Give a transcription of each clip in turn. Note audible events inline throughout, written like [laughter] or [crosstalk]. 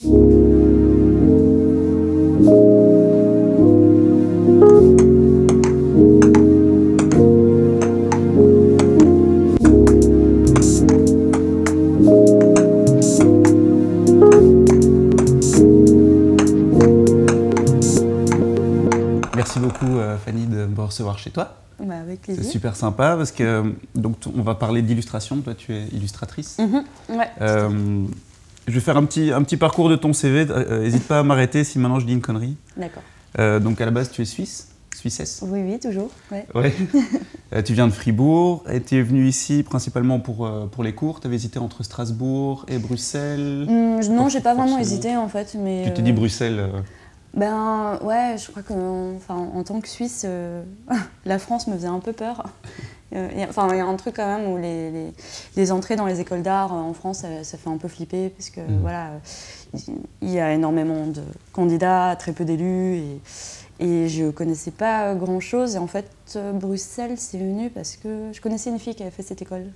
Merci beaucoup euh, Fanny de me recevoir chez toi. Bah, avec plaisir. C'est super sympa parce que donc on va parler d'illustration. Toi, tu es illustratrice. Mhm, ouais. Euh, je vais faire un petit, un petit parcours de ton CV. N'hésite pas à m'arrêter si maintenant je dis une connerie. D'accord. Euh, donc à la base, tu es suisse, suissesse. Oui, oui, toujours. Ouais. Ouais. [laughs] Euh, tu viens de Fribourg et tu es venu ici principalement pour, euh, pour les cours. Tu avais hésité entre Strasbourg et Bruxelles. Je- non, j'ai pas vraiment hésité en fait, mais. Tu t'es euh, dit Bruxelles. euh, Ben ouais, je crois que enfin, en tant que Suisse, euh, [laughs] la France me faisait un peu peur. Euh, Enfin, il y a un truc quand même où les, les- les entrées dans les écoles d'art euh, en France, ça, ça fait un peu flipper parce que Mhm. voilà, euh, il y a énormément de candidats, très peu d'élus et, et je connaissais pas grand chose. Et en fait, Bruxelles, c'est venu parce que je connaissais une fille qui avait fait cette école.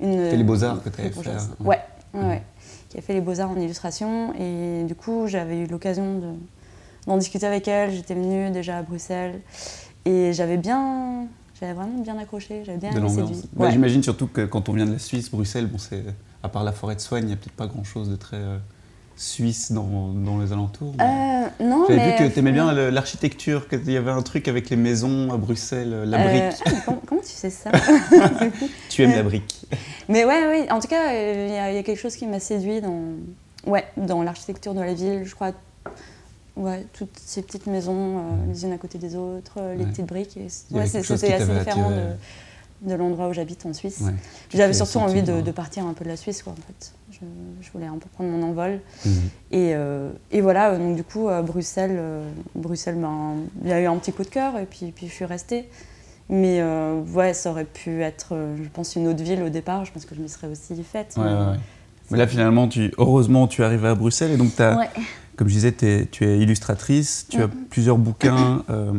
C'était les Beaux-Arts que t'avais très fait. Ouais, ouais, ouais. Qui a fait les beaux-arts en illustration. Et du coup, j'avais eu l'occasion de d'en discuter avec elle. J'étais venue déjà à Bruxelles et j'avais bien, j'avais vraiment bien accroché. J'avais bien. Bah, Ouais. J'imagine surtout que quand on vient de la Suisse, Bruxelles, bon, c'est à part la forêt de soigne, il n'y a peut-être pas grand-chose de très euh, suisse dans, dans les alentours. mais- Euh, non, J'avais mais vu que tu aimais bien l'architecture, qu'il y avait un truc avec les maisons à Bruxelles, la Euh, brique. ah, comment, comment tu sais ça? [laughs] Tu aimes la brique. Mais ouais, oui. En tout cas, il y, y a quelque chose qui m'a séduit dans, ouais, dans l'architecture de la ville. Je crois, ouais, toutes ces petites maisons, euh, les unes à côté des autres, euh, les Ouais. petites briques. ouais, C'était assez différent attiré. de, de l'endroit où j'habite en Suisse. Ouais. J'avais Tu surtout envie de, partir un peu de la Suisse, quoi, en fait. Je, je voulais un peu prendre mon envol. Mhm. Et, euh, et voilà, donc du coup, Bruxelles, euh, Bruxelles, ben, il y a eu un petit coup de cœur et puis, puis je suis restée. Mais euh, ouais, ça aurait pu être, je pense, une autre ville au départ. Je pense que je m'y serais aussi faite. Ouais, mais- ouais, ouais. Mais là, finalement, tu, heureusement, tu es arrivé à Bruxelles et donc t'as- Ouais. Comme je disais, tu es illustratrice, tu as Mhm. plusieurs bouquins, euh,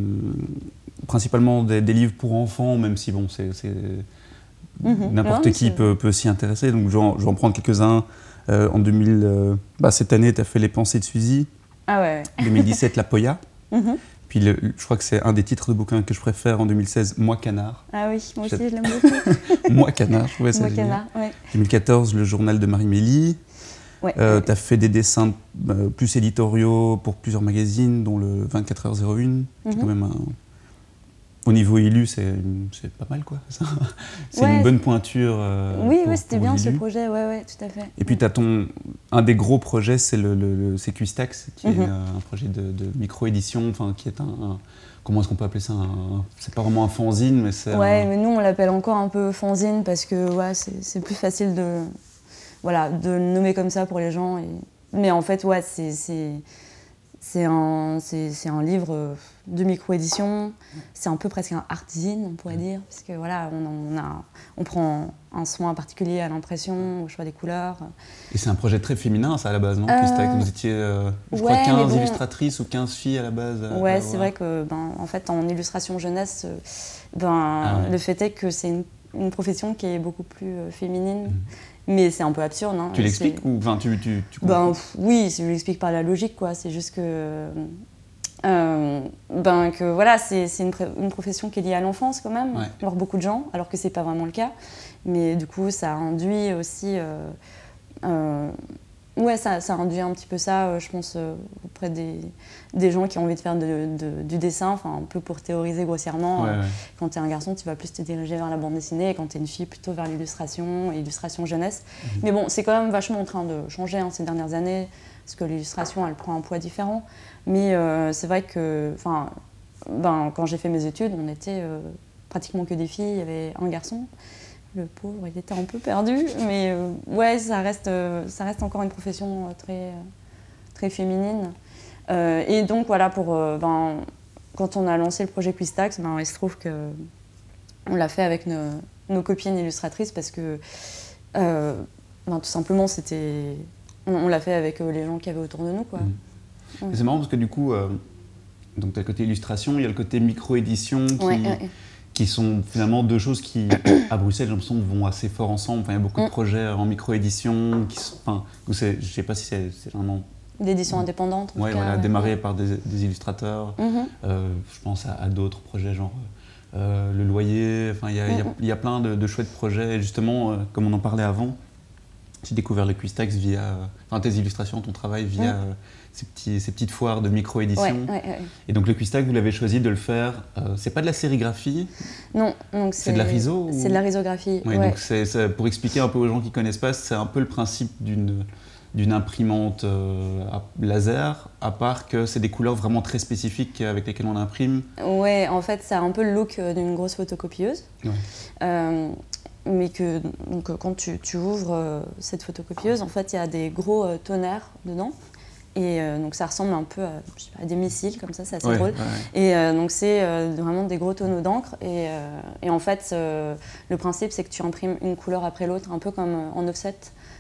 principalement des, des livres pour enfants, même si bon, c'est Mhm. n'importe qui peut, peut s'y intéresser. Donc je vais en, je vais en prendre quelques-uns. Euh, en 2000, euh, bah, cette année, tu as fait Les Pensées de Suzy. Ah ouais. 2017, La Poya. [laughs] Mhm. Puis le- je crois que c'est un des titres de bouquins que je préfère en 2016, Moi Canard. Ah oui, moi aussi, je l'aime beaucoup. [laughs] Moi Canard, je trouvais ça Moi, génial. Canard, ouais. 2014, Le Journal de Marie-Mélie. Ouais. Euh, tu as fait des dessins euh, plus éditoriaux pour plusieurs magazines, dont le 24h01. C'est Mhm. quand même un... Au niveau illu, c'est pas mal, quoi. [laughs] C'est Ouais. une bonne pointure. euh, oui, pour- oui, c'était bien ce projet, ouais, ouais, tout à fait. Et puis, tu as ton. Un des gros projets, c'est le, le, le- c'est Quistax, qui Mhm. est un projet de, de micro-édition, qui est un. un- comment est-ce qu'on peut appeler ça un- C'est pas vraiment un fanzine, mais c'est. Ouais, un- mais nous on l'appelle encore un peu fanzine parce que ouais, c'est plus facile de, voilà, de le nommer comme ça pour les gens. Et... Mais en fait, ouais, c'est- un, livre euh, de micro-édition. C'est un peu presque un artzine, on pourrait dire, parce que voilà, on, on a, on prend un soin particulier à l'impression, au choix des couleurs. Et c'est un projet très féminin, ça, à la base, non Euh, Vous étiez, euh, je ouais, crois, 15 mais bon. illustratrices ou 15 filles à la base à- Ouais, c'est vrai que, ben, en fait, en illustration jeunesse, euh, ben, Ah ouais. le fait est que c'est une, une profession qui est beaucoup plus euh, féminine, Mhm. Mais c'est un peu absurde. hein, Tu l'expliques ou enfin, tu, tu, tu Ben pff, oui, je l'explique par la logique, quoi. C'est juste que, euh, ben que voilà, c'est une, une profession qui est liée à l'enfance quand même, Ouais. alors beaucoup de gens, alors que c'est pas vraiment le cas. Mais du coup, ça induit aussi, euh, euh, ouais, ça, ça induit un petit peu ça, euh, je pense, euh, auprès des, des gens qui ont envie de faire de- de- du dessin, enfin un peu pour théoriser grossièrement. Ouais, euh, ouais. Quand tu es un garçon, tu vas plus te diriger vers la bande dessinée, et quand tu es une fille, plutôt vers l'illustration, illustration jeunesse. Mhm. Mais bon, c'est quand même vachement en train de changer hein, ces dernières années, parce que l'illustration, elle prend un poids différent. Mais c'est vrai que, enfin, ben, quand j'ai fait mes études, on était pratiquement que des filles, il y avait un garçon. Le pauvre, il était un peu perdu, mais euh, ouais, ça reste, euh, ça reste encore une profession euh, très, très féminine. Et donc voilà, pour, ben, quand on a lancé le projet Quistax, ben, il se trouve que on l'a fait avec nos, nos copines illustratrices parce que ben, tout simplement c'était on, on l'a fait avec les gens qui avaient autour de nous quoi. Ouais. Et C'est marrant parce que du coup, donc tu as le côté illustration, il y a le côté micro-édition qui, Ouais, ouais, ouais. Qui sont finalement deux choses qui, à Bruxelles, j'ai l'impression, vont assez fort ensemble. Enfin, il y a beaucoup de Mm. projets en micro-édition qui sont. Enfin, je sais pas si c'est vraiment d'édition indépendante. Oui, voilà, démarré par des, illustrateurs. Mhm. je pense à, d'autres projets, genre Le Loyer. Enfin, il y, a plein de, chouettes projets. Et justement, comme on en parlait avant, j'ai découvert le Quistax via, enfin tes illustrations, ton travail via euh, ces, petits, ces, petites foires de micro-édition. Et donc le Quistax, vous l'avez choisi de le faire, euh, c'est pas de la sérigraphie Non, c'est de la riso C'est de la risographie. donc pour expliquer un peu aux gens qui connaissent pas, c'est un peu le principe d'une d'une imprimante euh, laser, à part que c'est des couleurs vraiment très spécifiques avec lesquelles on imprime. Ouais, en fait, ça a un peu le look d'une grosse photocopieuse. Ouais mais que donc, quand tu, tu ouvres euh, cette photocopieuse, en fait, il y a des gros euh, tonnerres dedans. Et euh, donc ça ressemble un peu à, des missiles, comme ça, c'est assez drôle. Et donc c'est vraiment des gros tonneaux d'encre. Et, et, en fait, le principe, c'est que tu imprimes une couleur après l'autre, un peu comme en offset.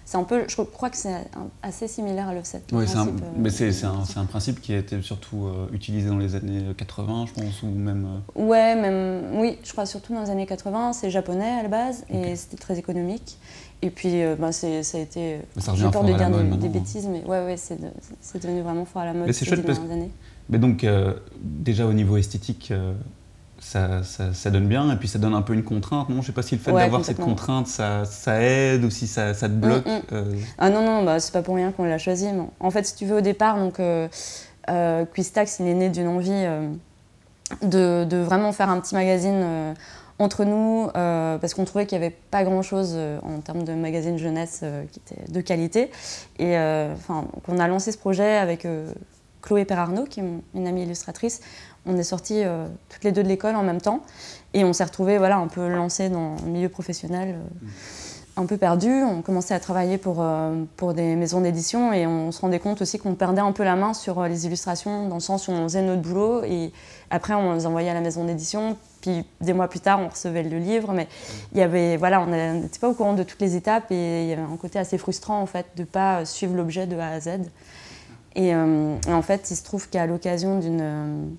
C'est un peu, je crois que c'est assez similaire à l'offset. Oui, c'est un, un, principe qui a été surtout utilisé dans les années 80, je pense, ou même. Ouais, même, oui, je crois surtout dans les années 80. C'est japonais à la base et c'était très économique. Et puis, bah, ça a été. J'ai peur de dire des, bêtises, mais ouais, ouais, c'est devenu vraiment fort à la mode ces dernières années. Mais donc, déjà au niveau esthétique, ça, donne bien et puis ça donne un peu une contrainte. Non, je sais pas si le fait d'avoir cette contrainte, ça, aide ou si ça, te bloque. Mm, mm. Euh. Ah non non, bah, c'est pas pour rien qu'on l'a choisi. En fait, si tu veux au départ, donc euh, euh Quistax, il est né d'une envie euh, de, vraiment faire un petit magazine entre nous parce qu'on trouvait qu'il n'y avait pas grand chose en termes de magazine jeunesse qui était de qualité. Et enfin qu'on a lancé ce projet avec Chloé Perarnaud, qui est une amie illustratrice. On est sortis euh, toutes les deux de l'école en même temps. Et on s'est retrouvés voilà, un peu lancés dans le milieu professionnel, euh, un peu perdus. On commençait à travailler pour, euh, pour des maisons d'édition et on se rendait compte aussi qu'on perdait un peu la main sur les illustrations dans le sens où on faisait notre boulot et après on les envoyait à la maison d'édition. Puis des mois plus tard, on recevait le livre, mais il y avait, voilà, on n'était pas au courant de toutes les étapes et il y avait un côté assez frustrant en fait de ne pas suivre l'objet de A à Z. Et, en fait, il se trouve qu'à l'occasion d'une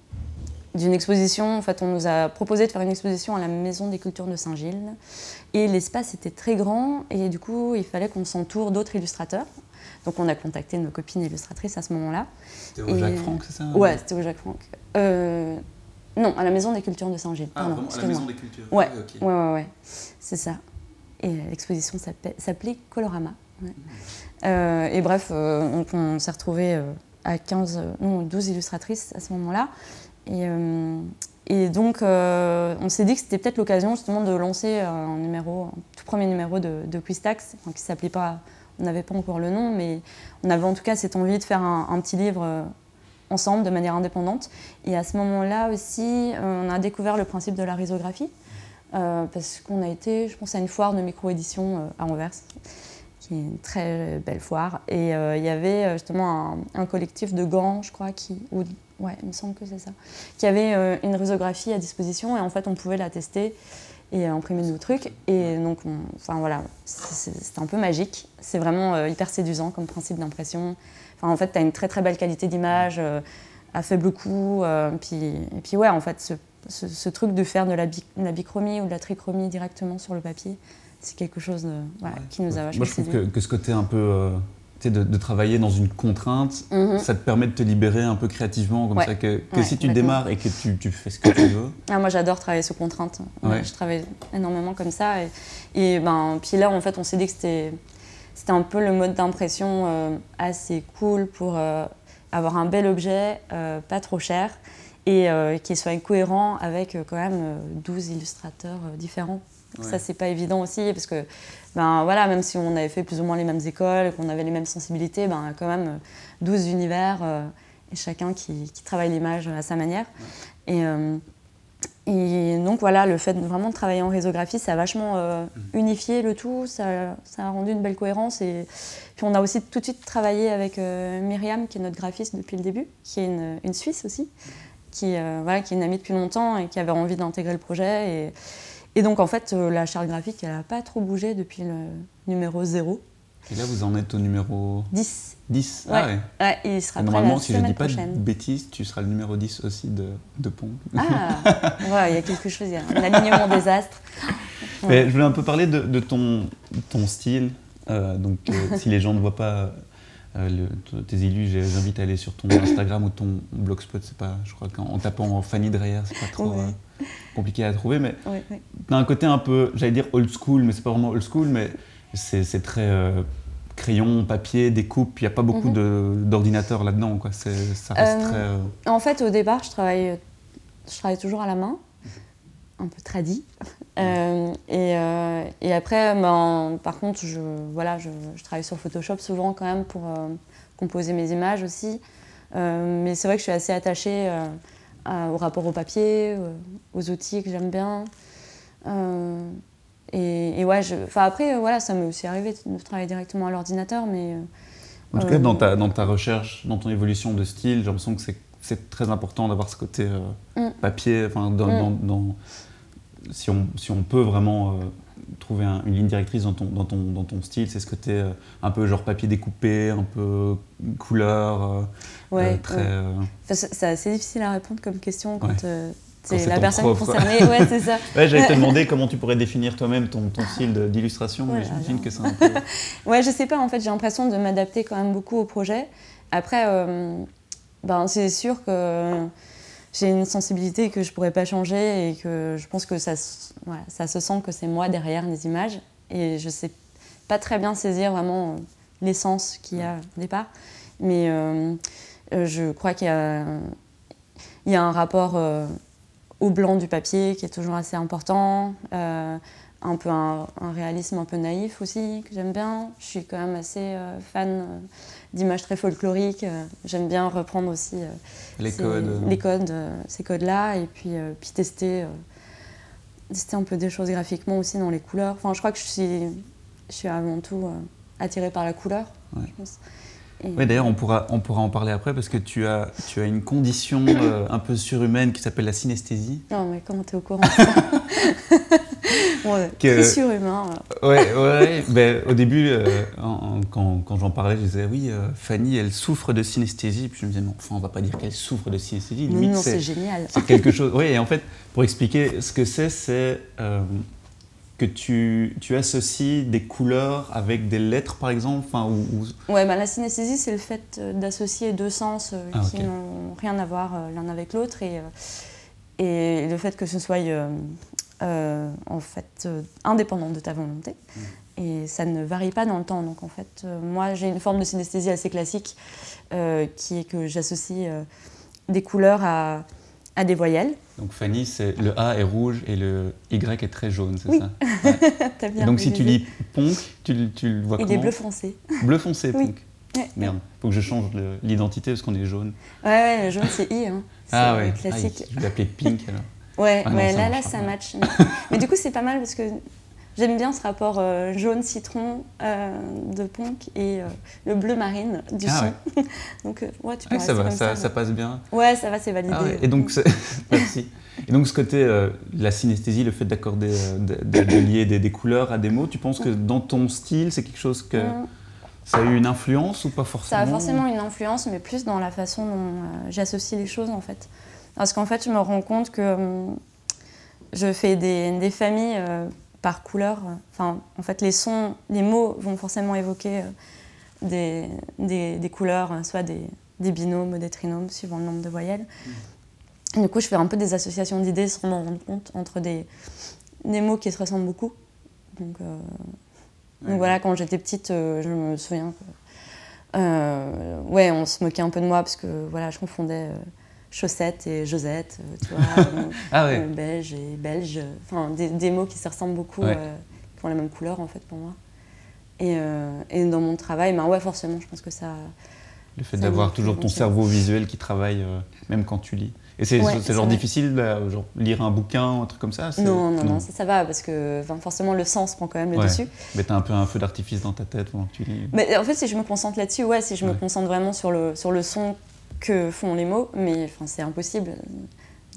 d'une exposition. En fait, on nous a proposé de faire une exposition à la Maison des Cultures de Saint-Gilles. Et l'espace était très grand et du coup, il fallait qu'on s'entoure d'autres illustrateurs. Donc, on a contacté nos copines illustratrices à ce moment-là. C'était au Jacques Franck, c'est ça? Ouais, c'était au Jacques Franck. Euh, non, à la Maison des Cultures de Saint-Gilles. Ah, vraiment, à la Maison des Cultures Ouais, ouais, ouais, ouais. C'est ça. Et l'exposition s'appelait Colorama. Euh, et bref, euh, on, s'est retrouvés à 15, non, 12 illustratrices à ce moment-là. Et, euh, et donc, euh, on s'est dit que c'était peut-être l'occasion justement de lancer un numéro, tout premier numéro de, de Quistax, qui s'appelait pas, on n'avait pas encore le nom, mais on avait en tout cas cette envie de faire un, petit livre euh, ensemble de manière indépendante. Et à ce moment-là aussi, on a découvert le principe de la risographie, parce qu'on a été, je pense, à une foire de micro-édition à Anvers, qui est une très belle foire. Et il y avait justement un, un, collectif de gants, je crois, qui, ou ouais, il me semble que c'est ça, qui avait euh, une risographie à disposition et en fait on pouvait la tester et imprimer nos trucs. Et donc, enfin voilà, c'est un peu magique. C'est vraiment euh, hyper séduisant comme principe d'impression. Enfin, en fait, tu as une très très belle qualité d'image euh, à faible coût. puis, et puis ouais, en fait, ce, truc de faire de la, la, bichromie ou de la trichromie directement sur le papier, c'est quelque chose qui nous a vachement Moi, je trouve que, que, ce côté un peu de, travailler dans une contrainte, mhm. ça te permet de te libérer un peu créativement, comme ça, que, si tu démarres et que tu, fais ce que tu veux. Ah, moi, j'adore travailler sous contrainte. Je travaille énormément comme ça. Et, ben, puis là, en fait, on s'est dit que c'était, c'était un peu le mode d'impression euh, assez cool pour euh, avoir un bel objet, euh, pas trop cher, et qui soit cohérent avec quand même 12 illustrateurs différents. Ça, c'est pas évident aussi, parce que ben, voilà, même si on avait fait plus ou moins les mêmes écoles, qu'on avait les mêmes sensibilités, ben, quand même 12 univers euh, et chacun qui, travaille l'image à sa manière. Et, euh, et, donc voilà, le fait de vraiment travailler en résographie, ça a vachement euh, mm. unifié le tout, ça, ça, a rendu une belle cohérence. Et puis on a aussi tout de suite travaillé avec Myriam, qui est notre graphiste depuis le début, qui est une, une Suisse aussi, qui, voilà, qui est une amie depuis longtemps et qui avait envie d'intégrer le projet. Et, et donc, en fait, euh, la charte graphique, elle n'a pas trop bougé depuis le numéro 0. Et là, vous en êtes au numéro 10. 10 Ah ouais. ouais il sera Normalement, si je ne dis pas de bêtises, tu seras le numéro 10 aussi de, de Pont. Ah, [laughs] il y a quelque chose, il y a un alignement des astres. Mais je voulais un peu parler de, ton, ton style. Euh, donc, euh, si les gens ne voient pas tes élus, j'invite à aller sur ton Instagram ou ton blogspot. C'est pas, je crois qu'en tapant Fanny Dreyer, c'est pas trop compliqué à trouver. Mais d'un un côté un peu, j'allais dire old school, mais c'est pas vraiment old school, mais c'est très crayon, papier, découpe, il n'y a pas beaucoup mhm. d'ordinateurs là-dedans. Quoi. Ça reste euh, très, euh, En fait, au départ, je travaille, je travaille toujours à la main, un peu tradit. Euh, et, et, après, ben, par contre, je, voilà, je, travaille sur Photoshop souvent quand même pour composer mes images aussi. mais c'est vrai que je suis assez attachée au rapport au papier, aux outils que j'aime bien. Et, ouais, enfin après, euh, voilà, ça m'est aussi arrivé de travailler directement à l'ordinateur, mais. Euh, en tout cas, dans ta, dans ta recherche, dans ton évolution de style, j'ai l'impression que c'est très important d'avoir ce côté euh, mm. papier, enfin, dans, mm. dans, si, on, si on peut vraiment trouver une ligne directrice dans ton, dans ton, dans ton style, c'est ce côté un peu genre papier découpé, un peu couleur, ouais, très... c'est assez difficile à répondre comme question quand c'est la personne concernée, ouais, c'est ça. [laughs] ouais, j'allais te [laughs] demander comment tu pourrais définir toi-même ton, ton style d'illustration, mais j'imagine que c'est un peu. [laughs] ouais, je sais pas, en fait, j'ai l'impression de m'adapter quand même beaucoup au projet. Après, euh, ben, c'est sûr que j'ai une sensibilité que je pourrais pas changer et que je pense que ça, ça se sent que c'est moi derrière les images. Et je sais pas très bien saisir vraiment l'essence qu'il y a au départ. Mais euh, euh, je crois qu'il y a, un rapport au blanc du papier qui est toujours assez important. Euh, un peu un, réalisme un peu naïf aussi que j'aime bien. Je suis quand même assez euh, fan euh, d'images très folkloriques. j'aime bien reprendre aussi les, codes. les codes, ces codes-là, et puis, puis tester, tester un peu des choses graphiquement aussi dans les couleurs. Enfin, je crois que je suis, je suis avant tout attirée par la couleur. Je pense. Oui, d'ailleurs, on pourra, on pourra en parler après parce que tu as, tu as une condition euh, un peu surhumaine qui s'appelle la synesthésie. Non, mais comment t'es au courant? [laughs] [laughs] ça que, surhumain. Ouais, ouais ben, au début, euh, quand, quand j'en parlais, je disais oui, euh, Fanny, elle souffre de synesthésie. Puis je me disais non, enfin, on va pas dire qu'elle souffre de synesthésie. non, c'est génial. C'est quelque chose. Oui, et en fait, pour expliquer ce que c'est, c'est que tu, tu, associes des couleurs avec des lettres, par exemple enfin, ou, Ouais, bah, la synesthésie, c'est le fait euh, d'associer deux sens euh, ah, qui n'ont rien à voir euh, l'un avec l'autre et, et le fait que ce soit en fait indépendant de ta volonté. Hmm. Et ça ne varie pas dans le temps. Donc en fait, moi, j'ai une forme de synesthésie assez classique qui est que j'associe des couleurs à à des voyelles. Donc Fanny, c'est le A est rouge et le Y est très jaune, c'est oui. ça? [laughs] As bien donc si tu lis Ponk, tu, tu le vois comment? Il est bleu foncé. Bleu foncé, Ponk. Ouais. Merde, faut que je change l'identité parce qu'on est jaune. Ouais, ouais, le jaune c'est I, hein. Ah ouais, classique. Ah, je vais l'appeler Pink alors. Ouais, ah ouais là, là, ça match. mais du coup, c'est pas mal parce que J'aime bien ce rapport euh, jaune-citron euh, de Ponk et euh, le bleu marine du ah, son. [laughs] donc, ouais, tu peux ça va, ça, ça, passe bien. Ouais, ça va, c'est validé. Ah et donc, [laughs] merci. Et donc, ce côté, la synesthésie, le fait d'accorder, de, lier des, couleurs à des mots, tu penses que dans ton style, c'est quelque chose que. Mm. Ça a eu une influence ou pas forcément? Ça a forcément une influence, mais plus dans la façon dont j'associe les choses en fait. Parce qu'en fait, je me rends compte que hum, je fais des, des familles par couleur. Enfin, en fait, les sons, les mots vont forcément évoquer euh, des, des, couleurs, hein, soit des, des, binômes, des trinômes, suivant le nombre de voyelles. Mmh. Du coup, je fais un peu des associations d'idées sans m'en rendre compte entre des, des mots qui se ressemblent beaucoup. Donc, euh, donc voilà, quand j'étais petite, euh, je me souviens que, ouais, on se moquait un peu de moi parce que voilà, je confondais chaussettes et Josette, euh, tu vois, [laughs] euh, ah ouais. Euh, beige et belge, enfin des, des, mots qui se ressemblent beaucoup, qui ont la même couleur en fait pour moi. Et, et dans mon travail, ben ouais, forcément, je pense que ça. Le fait d'avoir toujours ton cerveau visuel qui travaille même quand tu lis. Et c'est genre difficile de genre, lire un bouquin, un truc comme ça non non, non, ça, ça, va, parce que forcément le sens prend quand même le dessus. Mais tu as un peu un feu d'artifice dans ta tête pendant que tu lis. Mais en fait, si je me concentre là-dessus, ouais, si je me concentre vraiment sur le, sur le son que font les mots, mais enfin, c'est impossible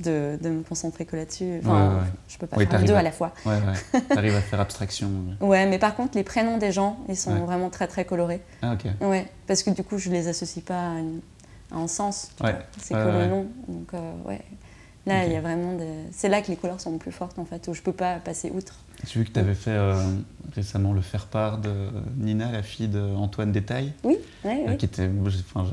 de, de, me concentrer que là-dessus. Enfin, Je peux pas faire deux à, la fois. Ouais, ouais. [laughs] Tu arrives à faire abstraction. ouais, mais par contre, les prénoms des gens, ils sont vraiment très très colorés. Ah, ok. Ouais, parce que du coup, je les associe pas à, un sens. C'est que le nom. Donc, euh, ouais. Là, il y a vraiment des... C'est là que les couleurs sont plus fortes, en fait, où je peux pas passer outre. J'ai vu que tu avais fait euh, récemment le faire-part de Nina, la fille d'Antoine Détail. Oui, oui, euh, qui était,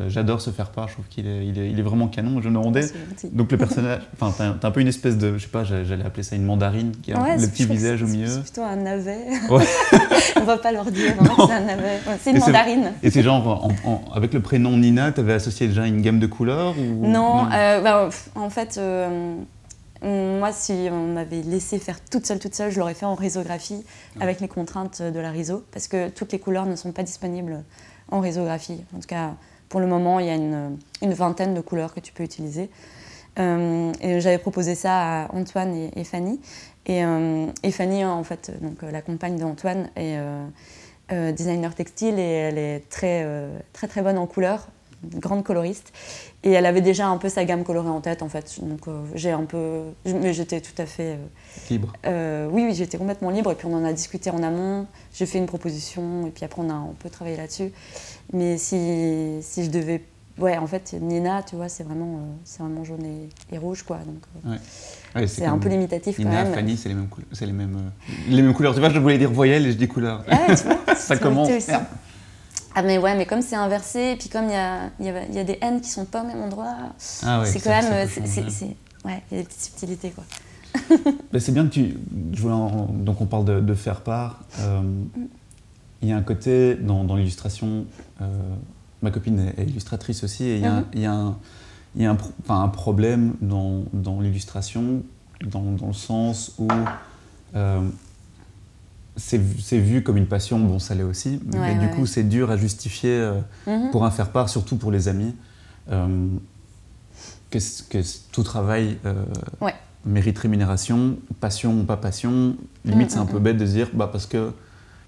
J'adore ce faire-part, je trouve qu'il est, il est, il est, vraiment canon. Je me demandais. Donc le personnage, enfin, t'as un peu une espèce de, je sais pas, j'allais appeler ça une mandarine, qui a le petit visage au milieu. C'est plutôt un navet. Ouais. [laughs] On va pas leur dire, hein, c'est un navet. C'est une mandarine. Et c'est genre, avec le prénom Nina, tu avais associé déjà une gamme de couleurs ou... Non, euh, bah, en fait. Moi, si on m'avait laissé faire toute seule, toute seule, je l'aurais fait en risographie avec les contraintes de la riso, parce que toutes les couleurs ne sont pas disponibles en risographie. En tout cas, pour le moment, il y a une, vingtaine de couleurs que tu peux utiliser. Euh, et j'avais proposé ça à Antoine et, Fanny. Euh, et, Fanny, en fait, donc, la compagne d'Antoine, est euh, designer textile et elle est très, très, très bonne en couleurs grande coloriste. Et elle avait déjà un peu sa gamme colorée en tête, en fait. Donc euh, j'ai un peu. Mais j'étais tout à fait. Euh, libre euh, Oui, oui, j'étais complètement libre. Et puis on en a discuté en amont. J'ai fait une proposition. Et puis après, on a un peu travaillé là-dessus. Mais si, si je devais. Ouais, en fait, Nina, tu vois, c'est vraiment, c'est vraiment jaune et, rouge, quoi. Donc, c'est un peu limitatif Nina, quand même. Fanny, c'est les mêmes, les mêmes, les mêmes couleurs. Tu vois, je voulais dire voyelle et je dis couleur. Ah tu vois, [laughs] ça commence. Ah mais ouais, mais comme c'est inversé, et puis comme il y a, y, y a, des N qui sont pas au même endroit, ah c'est quand même... ouais, il y a des petites subtilités quoi. [laughs] Bah, c'est bien que tu... donc on parle de, faire part. Euh, il y a un côté dans, dans l'illustration, euh, ma copine est illustratrice aussi, et il y a, il y a, un, y a un, un, problème dans, dans l'illustration, dans, dans, le sens où... Euh, c'est vu comme une passion, bon ça l'est aussi, mais du coup c'est dur à justifier euh, mhm. pour un faire-part, surtout pour les amis, euh, que, que, tout travail euh, mérite rémunération, passion ou pas passion, limite c'est un peu bête de dire bah, parce que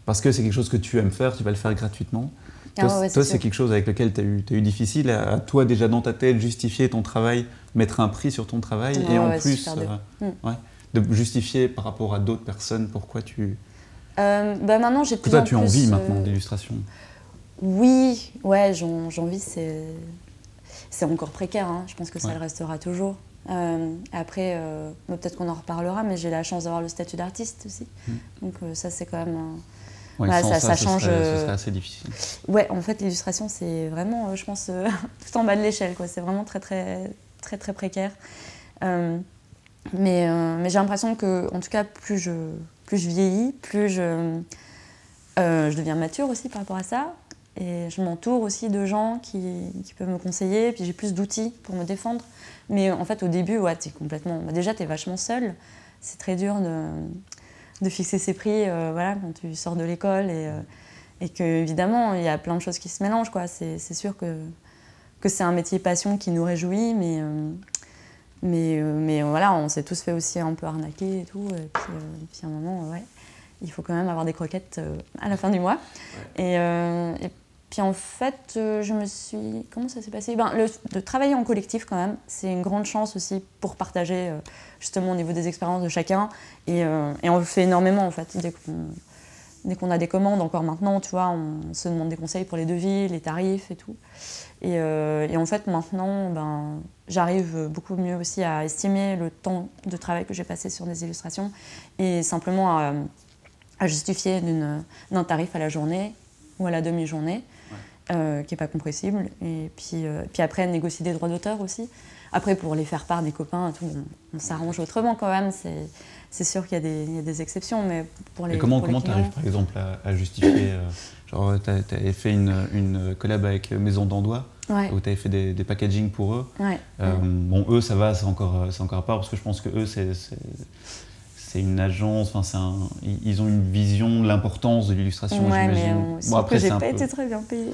parce que c'est quelque chose que tu aimes faire, tu vas le faire gratuitement. Ah toi, c'est quelque chose avec lequel tu as eu, as eu difficile, à, toi déjà dans ta tête, justifier ton travail, mettre un prix sur ton travail, et en plus mm. de justifier par rapport à d'autres personnes pourquoi tu, bah maintenant, j'ai plus. Toi, tu en vis maintenant euh, d'illustration Oui, ouais, j'en vis. C'est encore précaire. Hein. Je pense que ça le restera toujours. Euh, après, peut-être qu'on en reparlera, mais j'ai la chance d'avoir le statut d'artiste aussi. Hmm. Donc ça, c'est quand même. Ouais, ça, ça, change. C'est assez difficile. Ouais, en fait, l'illustration, c'est vraiment, je pense, [laughs] tout en bas de l'échelle. C'est vraiment très, très, très, très précaire. mais, mais j'ai l'impression que, en tout cas, plus je, plus je vieillis, plus je, euh, je deviens mature aussi par rapport à ça. Et je m'entoure aussi de gens qui, qui, peuvent me conseiller, puis j'ai plus d'outils pour me défendre. Mais en fait, au début, ouais, es complètement. Bah, déjà, tu es vachement seule. C'est très dur de, de, fixer ses prix euh, voilà, quand tu sors de l'école. Et, euh, et évidemment, il y a plein de choses qui se mélangent. C'est sûr que, que c'est un métier passion qui nous réjouit, mais, mais, euh, mais voilà, on s'est tous fait aussi un peu arnaquer et tout. Et puis, euh, puis à un moment, ouais, il faut quand même avoir des croquettes euh, à la fin du mois. Et, et, puis en fait, je me suis. Comment ça s'est passé? Ben, le, De travailler en collectif, quand même, c'est une grande chance aussi pour partager justement au niveau des expériences de chacun. Et, et, on le fait énormément en fait. Dès qu'on, dès qu'on a des commandes, encore maintenant, tu vois, on se demande des conseils pour les devis, les tarifs et tout. Et, et en fait, maintenant, ben, j'arrive beaucoup mieux aussi à estimer le temps de travail que j'ai passé sur des illustrations et simplement à, justifier d'un tarif à la journée ou à la demi-journée, euh, qui n'est pas compressible. Et puis, euh, puis après, négocier des droits d'auteur aussi. Après, pour les faire part des copains, tout, on, s'arrange autrement quand même. C'est sûr qu'il y, a des exceptions, mais pour les. Et comment tu arrives par exemple à, justifier euh, Genre, tu avais fait une, une collab avec Maison d'Andois où tu avais fait des, des, packaging pour eux. Euh, bon, eux, ça va, c'est encore, encore à part, parce que je pense que eux, c'est une agence, enfin, un, ils ont une vision de l'importance de l'illustration, ouais, j'imagine. bon, après, j'ai pas peu... été très bien payé.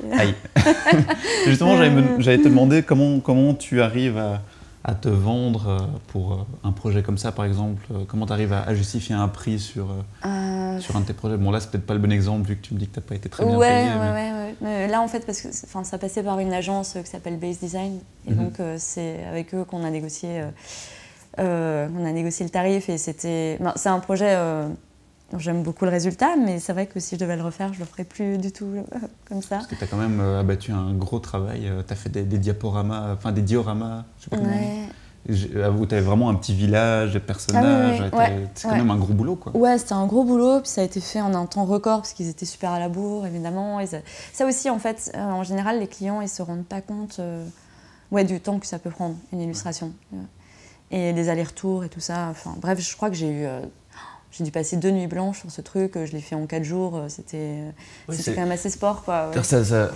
[laughs] Justement, j'allais te demander comment, comment tu arrives à, à te vendre euh, pour euh, un projet comme ça, par exemple Comment tu arrives à, justifier un prix sur, euh... sur un de tes projets? Bon, là, c'est peut-être pas le bon exemple vu que tu me dis que tu n'as pas été très bien ouais, payé. Ouais, ouais, ouais. là, en fait, parce que ça passait par une agence qui s'appelle Base Design. Et mhm. donc, c'est avec eux qu'on a négocié. on a négocié le tarif et c'était. Ben, c'est un projet J'aime beaucoup le résultat, mais c'est vrai que si je devais le refaire, je le ferais plus du tout euh, comme ça. Parce que tu as quand même euh, abattu un gros travail. Euh, tu as fait des, diaporamas, enfin des dioramas, je sais pas comment où tu avais vraiment un petit village, des personnages. Ah oui, oui, ouais, c'est quand ouais. même un gros boulot, quoi. Ouais, c'était un gros boulot, puis ça a été fait en un temps record parce qu'ils étaient super à la bourre, évidemment. Et ça, ça aussi, en fait, en général, les clients, ils se rendent pas compte euh, ouais, du temps que ça peut prendre, une illustration. Et les allers-retours et tout ça. Enfin, bref, je crois que j'ai eu. J'ai dû passer deux nuits blanches sur ce truc, euh, je l'ai fait en quatre jours, euh, c'était euh, c'est- quand même assez sport, quoi. ouais. Ça, ça,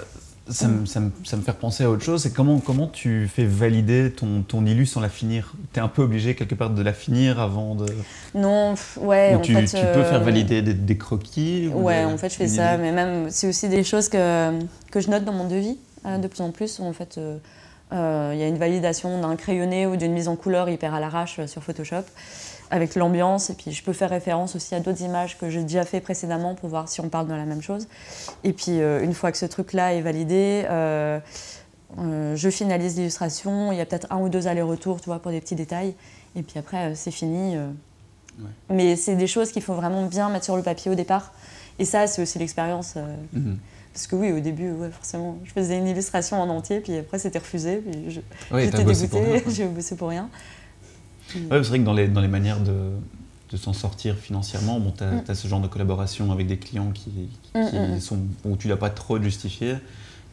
ça, me, ça me- ça me fait repenser à autre chose. C'est comment, comment tu fais valider ton, ton illu sans la finir? Tu es un peu obligé quelque part de la finir avant de. Non, pff, ouais, Ou en tu, fait. tu peux faire valider des, des croquis ou Ouais, des- en fait, je fais ça, idée mais même, c'est aussi des choses que, que je note dans mon devis de plus en plus. où, en fait, euh, euh, il y a une validation d'un crayonné ou d'une mise en couleur hyper à l'arrache sur Photoshop avec l'ambiance. Et puis, je peux faire référence aussi à d'autres images que j'ai déjà fait précédemment pour voir si on parle de la même chose. Et puis, euh, une fois que ce truc-là est validé, euh, euh, je finalise l'illustration. Il y a peut-être un ou deux allers-retours, tu vois, pour des petits détails. Et puis après, c'est fini. Ouais. Mais c'est des choses qu'il faut vraiment bien mettre sur le papier au départ. Et ça, c'est aussi l'expérience. Mhm. parce que oui, au début, ouais, forcément, je faisais une illustration en entier, puis après, c'était refusé. Puis j'étais rien, dégoûtée, [laughs] j'ai bossé pour rien. Ouais, c'est vrai que dans les, dans les manières de, de s'en sortir financièrement, bon, tu as, Mm. ce genre de collaboration avec des clients qui, qui Mm, mm, sont, où tu n'as pas trop de justifié.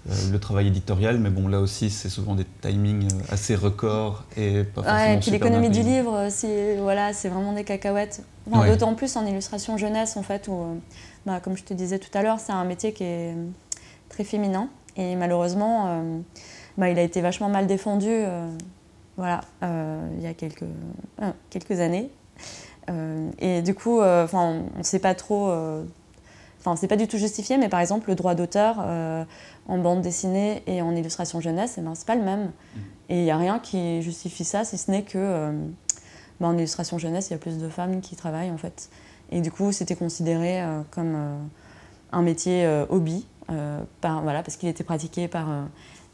Euh, le travail éditorial, mais bon, là aussi, c'est souvent des timings euh, assez records et pas forcément Ouais, et puis l'économie du livre, c'est voilà, c'est vraiment des cacahuètes. Enfin, Ouais. D'autant plus en illustration jeunesse, en fait, où, euh, bah, comme je te disais tout à l'heure, c'est un métier qui est très féminin. Et malheureusement, euh, bah, il a été vachement mal défendu euh, voilà, euh, il y a quelques, euh, quelques années. Euh, et du coup, enfin, on ne sait pas trop. Enfin, c'est pas du tout justifié, mais par exemple, le droit d'auteur euh, en bande dessinée et en illustration jeunesse, eh ben, c'est pas le même. Et il n'y a rien qui justifie ça, si ce n'est que euh, ben, en illustration jeunesse, il y a plus de femmes qui travaillent en fait. Et du coup, c'était considéré euh, comme un métier hobby, par, voilà, parce qu'il était pratiqué par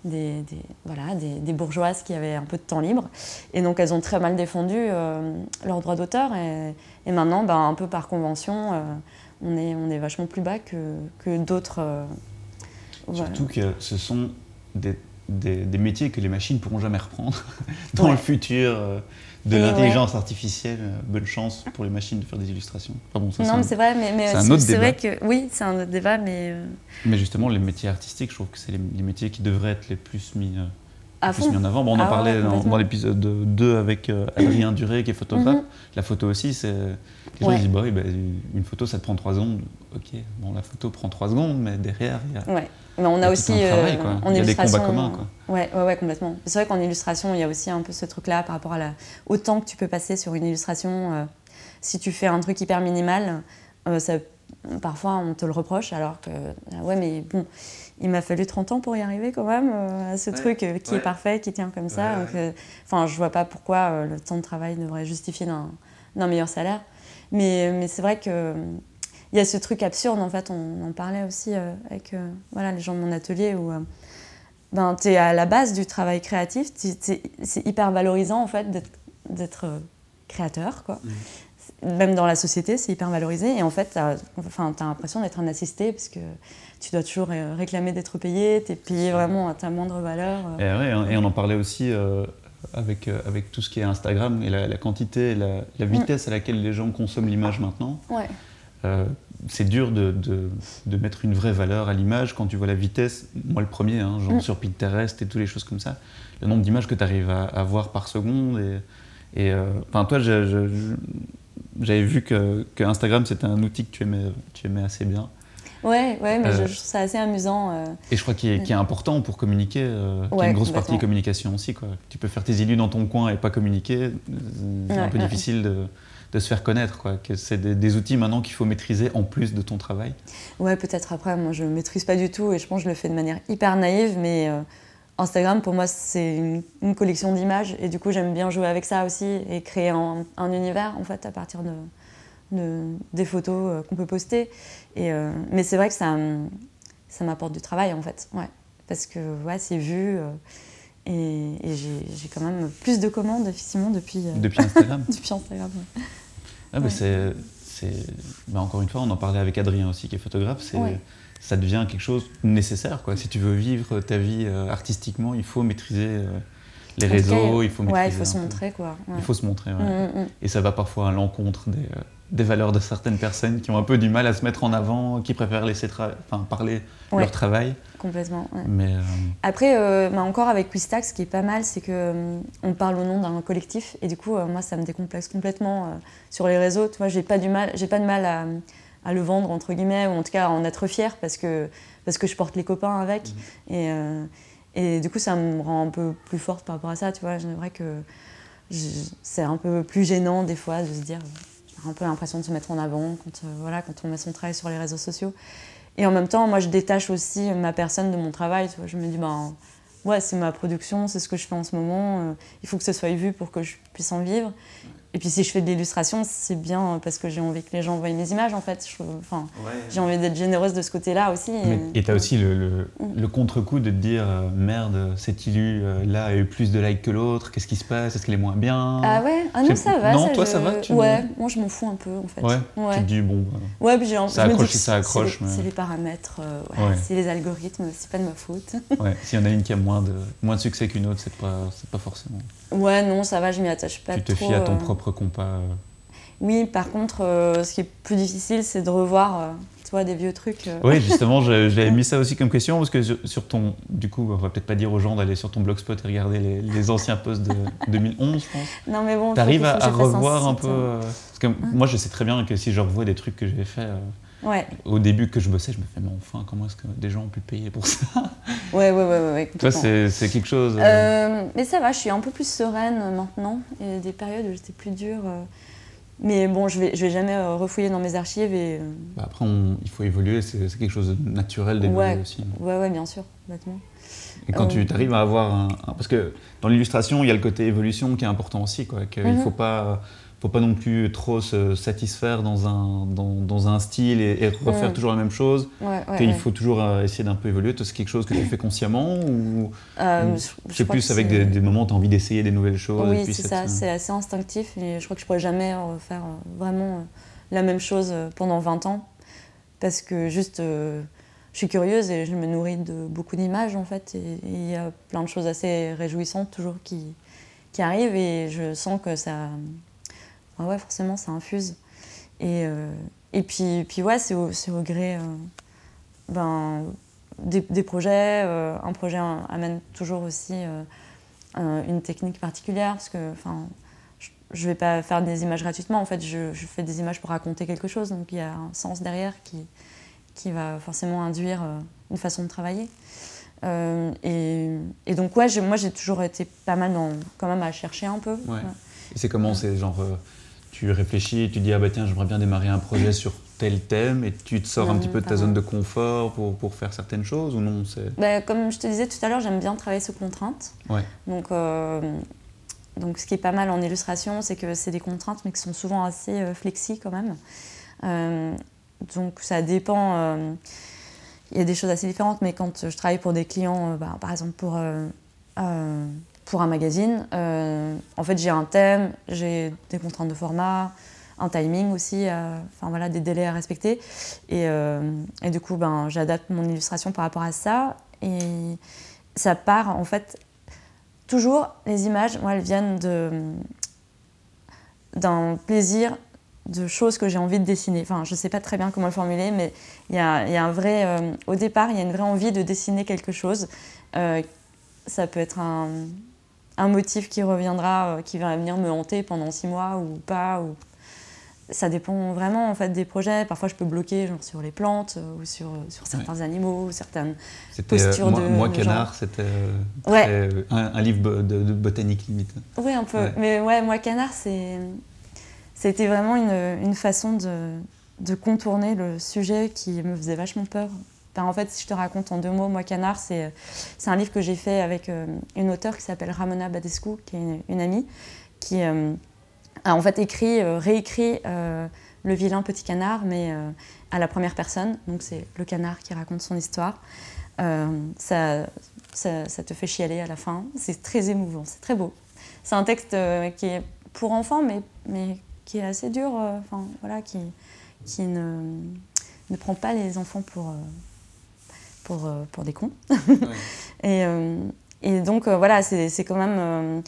des, voilà, des, bourgeoises qui avaient un peu de temps libre. Et donc, elles ont très mal défendu euh, leurs droits d'auteur. Et, maintenant, ben, un peu par convention, euh, on, est, on est vachement plus bas que, que d'autres. euh. Surtout que ce sont des, des- des métiers que les machines pourront jamais reprendre [laughs] dans Ouais. le futur euh, de Et l'intelligence artificielle. euh, Bonne chance pour les machines de faire des illustrations. Enfin bon, ça, Non, mais c'est vrai, mais, mais c'est vrai débat. que oui, c'est un autre débat, mais euh, Mais justement, les métiers artistiques, je trouve que c'est les, les métiers qui devraient être les plus mis, à fond. mis en avant. Bon, on en Ah ouais, parlait dans, l'épisode 2 avec euh, Adrien Duré, qui est photographe. Mhm. La photo aussi, c'est. Les gens Ouais. disent, bah oui, bah, une photo, ça te prend 3 secondes. Ok, bon, la photo prend 3 secondes, mais derrière, il y a. Ouais. Mais on a aussi un travail, euh, quoi. en Il y a des combats communs, quoi. Ouais, ouais, ouais, complètement. C'est vrai qu'en illustration, il y a aussi un peu ce truc-là par rapport à la... au temps que tu peux passer sur une illustration. euh, si tu fais un truc hyper minimal, euh, ça... parfois on te le reproche, alors que ah ouais, mais bon, il m'a fallu 30 ans pour y arriver quand même euh, à ce Ouais. truc euh, qui Ouais. est parfait, qui tient comme ça. Ouais, euh, Enfin, je vois pas pourquoi euh, le temps de travail devrait justifier d'un meilleur salaire. Mais, mais c'est vrai que il y a ce truc absurde, en fait, on en parlait aussi avec voilà, les gens de mon atelier où ben, tu es à la base du travail créatif, c'est hyper valorisant en fait d'être- créateur. Quoi. Même dans la société, c'est hyper valorisé et en fait, tu as, enfin, t'as l'impression d'être un assisté parce que tu dois toujours réclamer d'être payé, tu es payé vraiment à ta moindre valeur. euh. Et, ouais, hein, et on en parlait aussi euh, avec, euh, avec tout ce qui est Instagram et la, la quantité la, la vitesse à laquelle les gens consomment l'image maintenant. Ouais. Euh, c'est dur de, de- de mettre une vraie valeur à l'image quand tu vois la vitesse. Moi, le premier, hein, genre Mm. sur Pinterest et toutes les choses comme ça. Le nombre d'images que tu arrives à, à voir par seconde. Et, et, euh, toi, j'avais vu que, que Instagram, c'était un outil que tu aimais, tu aimais assez bien. Ouais, ouais, mais Euh, je, je trouve ça assez amusant. euh. Et je crois qu'il est, qu'il est important pour communiquer, euh, qu'il y a Ouais, une grosse partie complètement. communication aussi. Quoi. Tu peux faire tes illus dans ton coin et pas communiquer, c'est un peu ouais. difficile de, de se faire connaître. Quoi. Que c'est des, des outils maintenant qu'il faut maîtriser en plus de ton travail. Ouais, peut-être après, moi je maîtrise pas du tout et je pense que je le fais de manière hyper naïve, mais euh, Instagram pour moi c'est une, une collection d'images et du coup j'aime bien jouer avec ça aussi et créer un, un univers en fait à partir de, de- des photos euh, qu'on peut poster. Et, euh, mais c'est vrai que ça, ça m'apporte du travail en fait, ouais, parce que ouais, c'est vu euh, et, et j'ai quand même plus de commandes effectivement depuis, Depuis Instagram. [laughs] depuis Instagram. ouais. Ah, bah, Ouais. c'est, bah, encore une fois, on en parlait avec Adrien aussi, qui est photographe. C'est, Ouais. Ça devient quelque chose de nécessaire. Quoi. Si tu veux vivre ta vie euh, artistiquement, il faut maîtriser euh, les réseaux, il faut Ouais, il faut se montrer quoi. Il faut se montrer, ouais. Et ça va parfois à l'encontre des, des, valeurs de certaines personnes qui ont un peu du mal à se mettre en avant, qui préfèrent laisser enfin, parler leur travail. Complètement. Mais, Après, bah, encore avec Quistax, ce qui est pas mal, c'est que on parle au nom d'un collectif et du coup, moi, ça me décomplexe complètement sur les réseaux. Tu vois, j'ai pas du mal, j'ai pas de mal à à le vendre, entre guillemets, ou en tout cas à en être fier parce que, parce que je porte les copains avec. Mhm. Et, euh, et du coup, ça me rend un peu plus forte par rapport à ça. Tu vois, c'est vrai que c'est un peu plus gênant des fois de se dire, un peu l'impression de se mettre en avant quand, euh, voilà, quand on met son travail sur les réseaux sociaux. Et en même temps, moi, je détache aussi ma personne de mon travail. Tu vois, je me dis, ben, ouais, c'est ma production, c'est ce que je fais en ce moment. Euh, il faut que ce soit vu pour que je puisse en vivre. Et puis si je fais de l'illustration, c'est bien parce que j'ai envie que les gens voient mes images en fait. Enfin, J'ai envie d'être généreuse de ce côté-là aussi. et tu as aussi le, le, mm. contre-coup de te dire euh, merde, cet illu euh, là a eu plus de likes que l'autre, qu'est-ce qui se passe Est-ce qu'elle est moins bien? Ah ouais? Ah non, ça va. Non, toi ça va Ouais, moi je m'en fous un peu en fait. Ouais, tu te dis bon. Euh, ouais, puis ça accroche ça accroche. C'est les, paramètres, c'est les algorithmes, c'est pas de ma faute. [laughs] ouais, s'il y en a une qui a moins de, moins de succès qu'une autre, c'est pas, pas forcément. Ouais, non, ça va, je m'y attache pas trop. Tu te fies à ton propre compas oui, par contre, euh, ce qui est plus difficile, c'est de revoir euh, tu vois, des vieux trucs. Euh. Oui, justement, j'avais mis ça aussi comme question, parce que sur ton. Du coup, on va peut-être pas dire aux gens d'aller sur ton blogspot et regarder les, anciens posts de [laughs] 2011, je pense. Non, mais bon. Tu arrives à, revoir un, peu. parce que hein moi, je sais très bien que si je revois des trucs que j'ai fait. Ouais. Au début que je bossais, je me fais, mais enfin, comment est-ce que des gens ont pu payer pour ça? Ouais, ouais, ouais, ouais. Toi, c'est quelque chose. mais ça va, je suis un peu plus sereine maintenant. Il y a des périodes où j'étais plus dure. Mais bon, je vais, je vais jamais euh, refouiller dans mes archives. Et... Euh, bah, après, il faut évoluer, c'est quelque chose de naturel d'évoluer aussi. Ouais, ouais, bien sûr, complètement. Et quand tu euh, arrives à avoir un, Parce que dans l'illustration, il y a le côté évolution qui est important aussi. Quoi, qu'il mhm. faut pas faut pas non plus trop se satisfaire dans un, dans, dans un style et, refaire toujours la même chose. Ouais, qu'il faut toujours euh, essayer d'un peu évoluer. C'est quelque chose que tu fais consciemment ou, euh, c'est plus avec des, moments où tu as envie d'essayer des nouvelles choses Oui, c'est ça, c'est assez instinctif et je crois que je pourrais jamais faire vraiment la même chose pendant 20 ans parce que juste je suis curieuse et je me nourris de beaucoup d'images en fait et il y a plein de choses assez réjouissantes toujours qui, qui arrivent et je sens que ça ouais, forcément, ça infuse. Et, euh, et puis, puis ouais, c'est au, au, gré euh, ben, des, des, projets. Euh, un projet amène toujours aussi une technique particulière, parce que je ne vais pas faire des images gratuitement, en fait, je, je, fais des images pour raconter quelque chose, donc il y a un sens derrière qui, qui va forcément induire une façon de travailler. et, et, donc, ouais, moi j'ai toujours été pas mal dans, quand même à chercher un peu. Ouais. Et c'est comment C'est genre tu réfléchis, tu dis ah bah tiens j'aimerais bien démarrer un projet sur tel thème et tu te sors un petit peu de ta zone de confort pour, pour faire certaines choses ou non c'est... Bah, comme je te disais tout à l'heure, j'aime bien travailler sous contraintes. Ouais. Donc, euh, donc ce qui est pas mal en illustration, c'est que c'est des contraintes mais qui sont souvent assez euh, flexi quand même. Euh, donc ça dépend. Il y a des choses assez différentes, mais quand je travaille pour des clients, bah, par exemple pour pour un magazine, euh, en fait, j'ai un thème, j'ai des contraintes de format, un timing aussi, euh, enfin voilà, des délais à respecter. Et, euh, et du coup, ben, j'adapte mon illustration par rapport à ça. Et ça part, en fait, toujours, les images, moi, elles viennent d'un plaisir de choses que j'ai envie de dessiner. Enfin, je ne sais pas très bien comment le formuler, mais il y a, y a, un vrai... au départ, il y a une vraie envie de dessiner quelque chose. ça peut être un, un motif qui reviendra, euh, qui va venir me hanter pendant six mois ou pas. Ou... Ça dépend vraiment en fait des projets. Parfois, je peux bloquer genre, sur les plantes euh, ou sur, sur certains animaux, certaines postures euh, moi, de. Moi, Canard, c'était un, livre de, botanique limite. Oui, un peu. Mais ouais, moi, Canard, c'est. C'était vraiment une, une façon de, de contourner le sujet qui me faisait vachement peur en fait, si je te raconte en deux mots, moi, Canard, c'est un livre que j'ai fait avec euh, une auteure qui s'appelle Ramona Badescu, qui est une, amie, qui euh, a en fait écrit, euh, réécrit Le vilain petit canard, mais à la première personne. Donc, c'est le canard qui raconte son histoire. Ça, te fait chialer à la fin. C'est très émouvant, c'est très beau. C'est un texte qui est pour enfants, mais, qui est assez dur, voilà, qui, ne prend pas les enfants pour, pour, euh, pour des cons. [laughs] et, euh, Et donc voilà, c'est quand même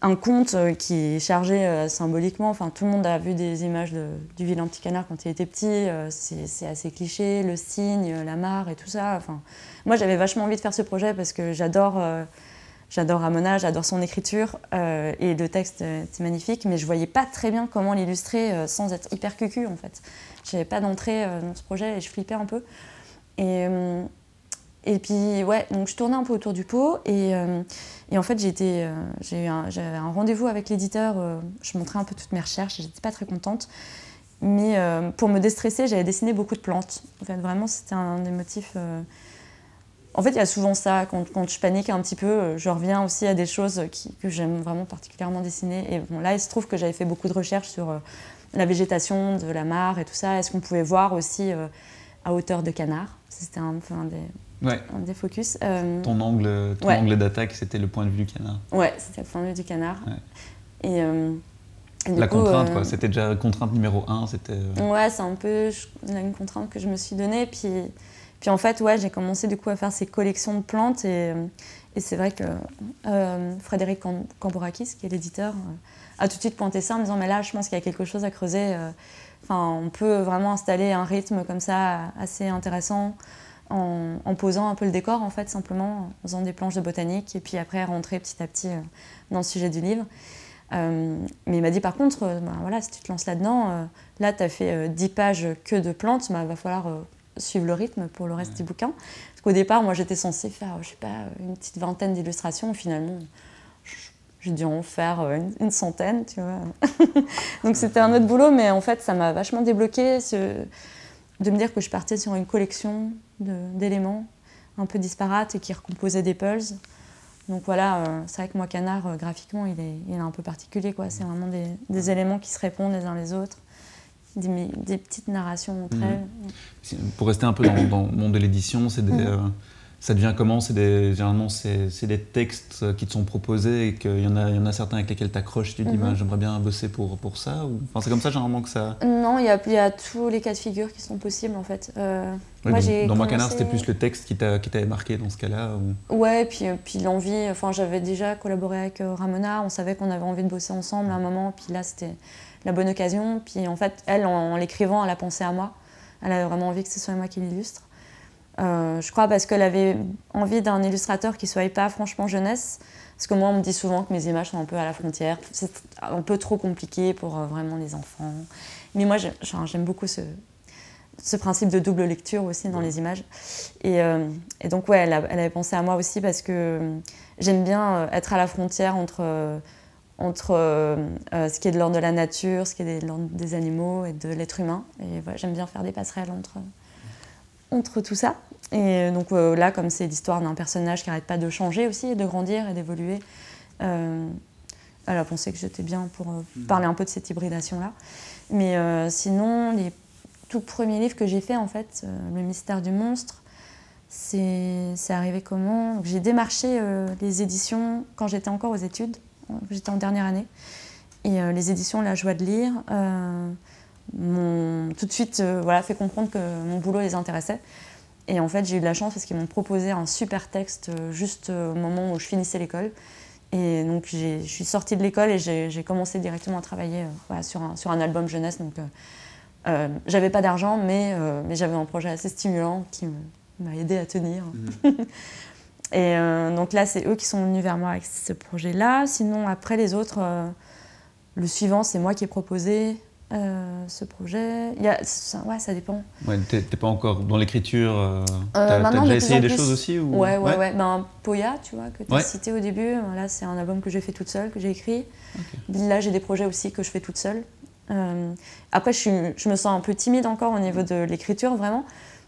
un conte qui est chargé symboliquement. Enfin, tout le monde a vu des images du vilain petit canard quand il était petit. c'est assez cliché, le cygne, la mare et tout ça. Enfin, moi, j'avais vachement envie de faire ce projet parce que j'adore J'adore Ramona, j'adore son écriture euh, et le texte euh, c'est magnifique, mais je voyais pas très bien comment l'illustrer euh, sans être hyper cucu en fait. J'avais pas d'entrée dans ce projet et je flippais un peu. Et, et puis ouais, donc je tournais un peu autour du pot et, et en fait j'ai j'avais un, un rendez-vous avec l'éditeur. je montrais un peu toutes mes recherches, j'étais pas très contente. Mais pour me déstresser, j'avais dessiné beaucoup de plantes. En fait, vraiment, c'était un des motifs en fait, il y a souvent ça, quand, je panique un petit peu, euh, je reviens aussi à des choses que j'aime vraiment particulièrement dessiner. Et bon, là, il se trouve que j'avais fait beaucoup de recherches sur euh, la végétation de la mare et tout ça. Est-ce qu'on pouvait voir aussi euh, à hauteur de canard? C'était un, des, des, focus. ton angle, ton angle d'attaque, c'était le point de vue du canard. Ouais, c'était le point de vue du canard. Et, la contrainte, quoi. C'était déjà contrainte numéro un. C'était. Ouais, c'est un peu une contrainte que je me suis donnée. Puis puis en fait, ouais, j'ai commencé du coup à faire ces collections de plantes et, et c'est vrai que euh, Frédéric Cambourakis, qui est l'éditeur, euh, a tout de suite pointé ça en me disant mais là, je pense qu'il y a quelque chose à creuser. Euh, enfin, on peut vraiment installer un rythme comme ça assez intéressant en, posant un peu le décor en fait simplement, en faisant des planches de botanique et puis après rentrer petit à petit dans le sujet du livre. mais il m'a dit par contre, bah, voilà, si tu te lances là-dedans, là tu as fait 10 pages que de plantes, il bah, va falloir suivre le rythme pour le reste du bouquin. Parce qu'au départ, moi, j'étais censée faire, je sais pas, une petite vingtaine d'illustrations. Finalement, j'ai dû en faire euh, une, centaine, tu vois. [laughs] Donc c'était un autre boulot, mais en fait, ça m'a vachement débloqué ce, de me dire que je partais sur une collection d'éléments un peu disparates et qui recomposaient des pulses. Donc voilà, euh, c'est vrai que moi, Canard, euh, graphiquement, il est, il est, un peu particulier. C'est vraiment des, des, éléments qui se répondent les uns les autres des, petites narrations entre mhm. elles. Pour rester un peu dans, le monde de l'édition, c'est mhm. euh, ça devient comment C'est généralement c'est des textes qui te sont proposés et qu'il y en a il y en a certains avec lesquels tu accroches. Tu dis bah, j'aimerais bien bosser pour pour ça. Ou... Enfin, c'est comme ça généralement que ça. Non, il y a, y a tous les cas de figure qui sont possibles en fait. Euh, moi, dans, dans commencé... c'était plus le texte qui t'avait marqué dans ce cas-là. Ou... Ouais, puis puis l'envie. Enfin, j'avais déjà collaboré avec euh, Ramona. On savait qu'on avait envie de bosser ensemble à un moment. Puis là, c'était la bonne occasion. Puis en fait, elle, en, l'écrivant, elle a pensé à moi. Elle avait vraiment envie que ce soit moi qui l'illustre. Euh, je crois parce qu'elle avait envie d'un illustrateur qui ne soit pas franchement jeunesse. Parce que moi, on me dit souvent que mes images sont un peu à la frontière. C'est un peu trop compliqué pour euh, vraiment les enfants. Mais moi, j'aime beaucoup ce, ce, principe de double lecture aussi dans les images. Et, euh, et donc, ouais, elle, elle, avait pensé à moi aussi parce que j'aime bien être à la frontière entre entre ce qui est de l'ordre de la nature, ce qui est de l'ordre des animaux et de l'être humain. Et j'aime bien faire des passerelles entre, entre tout ça. Et donc euh, là, comme c'est l'histoire d'un personnage qui n'arrête pas de changer aussi, de grandir et d'évoluer, elle a pensé que j'étais bien pour mhm. parler un peu de cette hybridation-là. Mais sinon, les tout premiers livres que j'ai fait, en fait, Le mystère du monstre, c'est arrivé comment? J'ai démarché les éditions quand j'étais encore aux études j'étais en dernière année. Et euh, les éditions La Joie de lire euh, tout de suite euh, voilà, fait comprendre que mon boulot les intéressait. Et en fait, j'ai eu de la chance parce qu'ils m'ont proposé un super texte juste au moment où je finissais l'école. Et donc, je suis sortie de l'école et j'ai commencé directement à travailler sur, un, sur, un, album jeunesse. Donc, euh, j'avais pas d'argent, mais, mais j'avais un projet assez stimulant qui m'a aidé à tenir. Mmh. [laughs] Et euh, donc là, c'est eux qui sont venus vers moi avec ce projet-là. Sinon, après les autres, euh, le suivant, c'est moi qui ai proposé euh, ce projet. Il y a, ça, ouais, ça dépend. Ouais, T'es pas encore dans l'écriture T'as as déjà essayé des choses aussi ou... Ouais, ouais, ouais. Ben, Poya, tu vois, que tu as cité au début. Là, c'est un album que j'ai fait toute seule, que j'ai écrit. Là, j'ai des projets aussi que je fais toute seule. après, je, je, me sens un peu timide encore au niveau de l'écriture, vraiment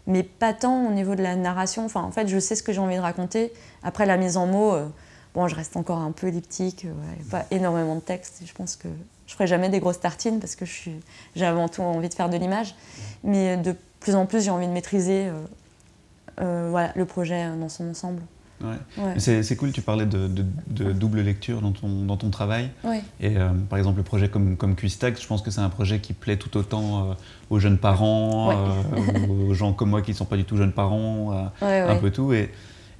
mais pas tant au niveau de la narration. Enfin, en fait, je sais ce que j'ai envie de raconter. Après, la mise en mots, euh, bon, je reste encore un peu elliptique, euh, pas énormément de texte. Je pense que je ferai jamais des grosses tartines parce que j'ai avant tout envie de faire de l'image. Mais de plus en plus, j'ai envie de maîtriser euh, voilà, le projet dans son ensemble. Ouais. C'est cool, tu parlais de, double lecture dans ton, dans ton travail. Et euh, par exemple, le projet comme, comme Cuistax, je pense que c'est un projet qui plaît tout autant euh, aux jeunes parents, euh, [laughs] aux gens comme moi qui ne sont pas du tout jeunes parents, un peu tout. Et,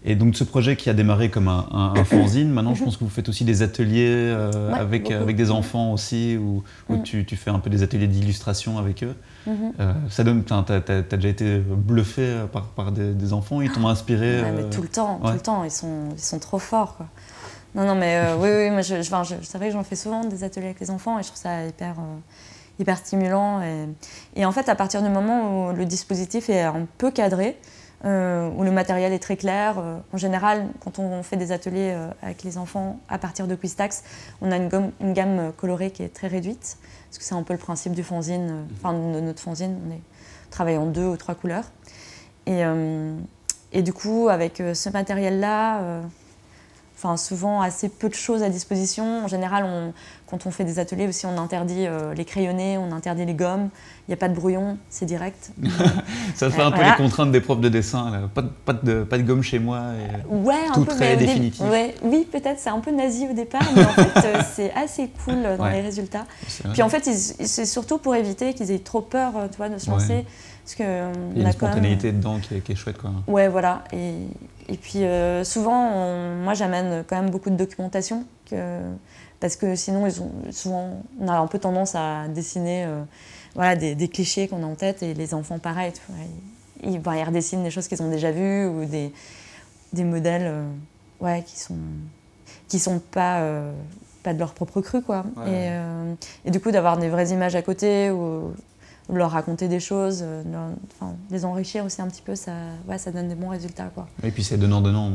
Et donc ce projet qui a démarré comme un, un, fanzine, maintenant je pense que vous faites aussi des ateliers euh, avec, avec des enfants aussi, où, où mm. tu, tu, fais un peu des ateliers d'illustration avec eux. Euh, ça donne, t'as, as, déjà été bluffé par, par des, enfants, ils t'ont inspiré ouais, mais Tout le temps, tout le temps, ils sont, ils sont trop forts. Quoi. Non, non, mais oui, oui, moi, je, je, c'est vrai que j'en fais souvent des ateliers avec les enfants et je trouve ça hyper hyper stimulant. Et, et, en fait, à partir du moment où le dispositif est un peu cadré, euh, où le matériel est très clair. Euh, en général, quand on fait des ateliers euh, avec les enfants à partir de Quistax, on a une, gamme colorée qui est très réduite, parce que c'est un peu le principe du fanzine, enfin de notre fanzine, on, est, on travaille en deux ou trois couleurs. Et, et du coup, avec ce matériel-là, enfin souvent assez peu de choses à disposition. En général, on, quand on fait des ateliers aussi, on interdit euh, les crayonnés, on interdit les gommes. Il n'y a pas de brouillon, c'est direct. [laughs] ça fait un peu les contraintes des profs de dessin. Pas, de, pas, de, pas, de, gomme chez moi. Et ouais, tout un peu, très définitif. oui, peut-être. C'est un peu nazi au départ, mais en [laughs] fait, euh, c'est assez cool dans les résultats. Puis en fait, c'est surtout pour éviter qu'ils aient trop peur euh, tu vois, de se lancer. Parce que Il y a une spontanéité dedans qui est, qui est, chouette. Quoi. Ouais, voilà. Et, et puis souvent, moi, j'amène quand même beaucoup de documentation. Que, parce que sinon, ils ont, souvent, on a un peu tendance à dessiner euh, voilà, des, clichés qu'on a en tête, et les enfants, pareil, ils, ils, redessinent des choses qu'ils ont déjà vues, ou des, des modèles euh, ouais, qui sont, qui sont pas, euh, pas de leur propre cru. Quoi. Et, et, du coup, d'avoir des vraies images à côté, ou leur raconter des choses, euh, les enrichir aussi un petit peu, ça, ouais, ça donne des bons résultats. Quoi. Et puis c'est donnant-donnant.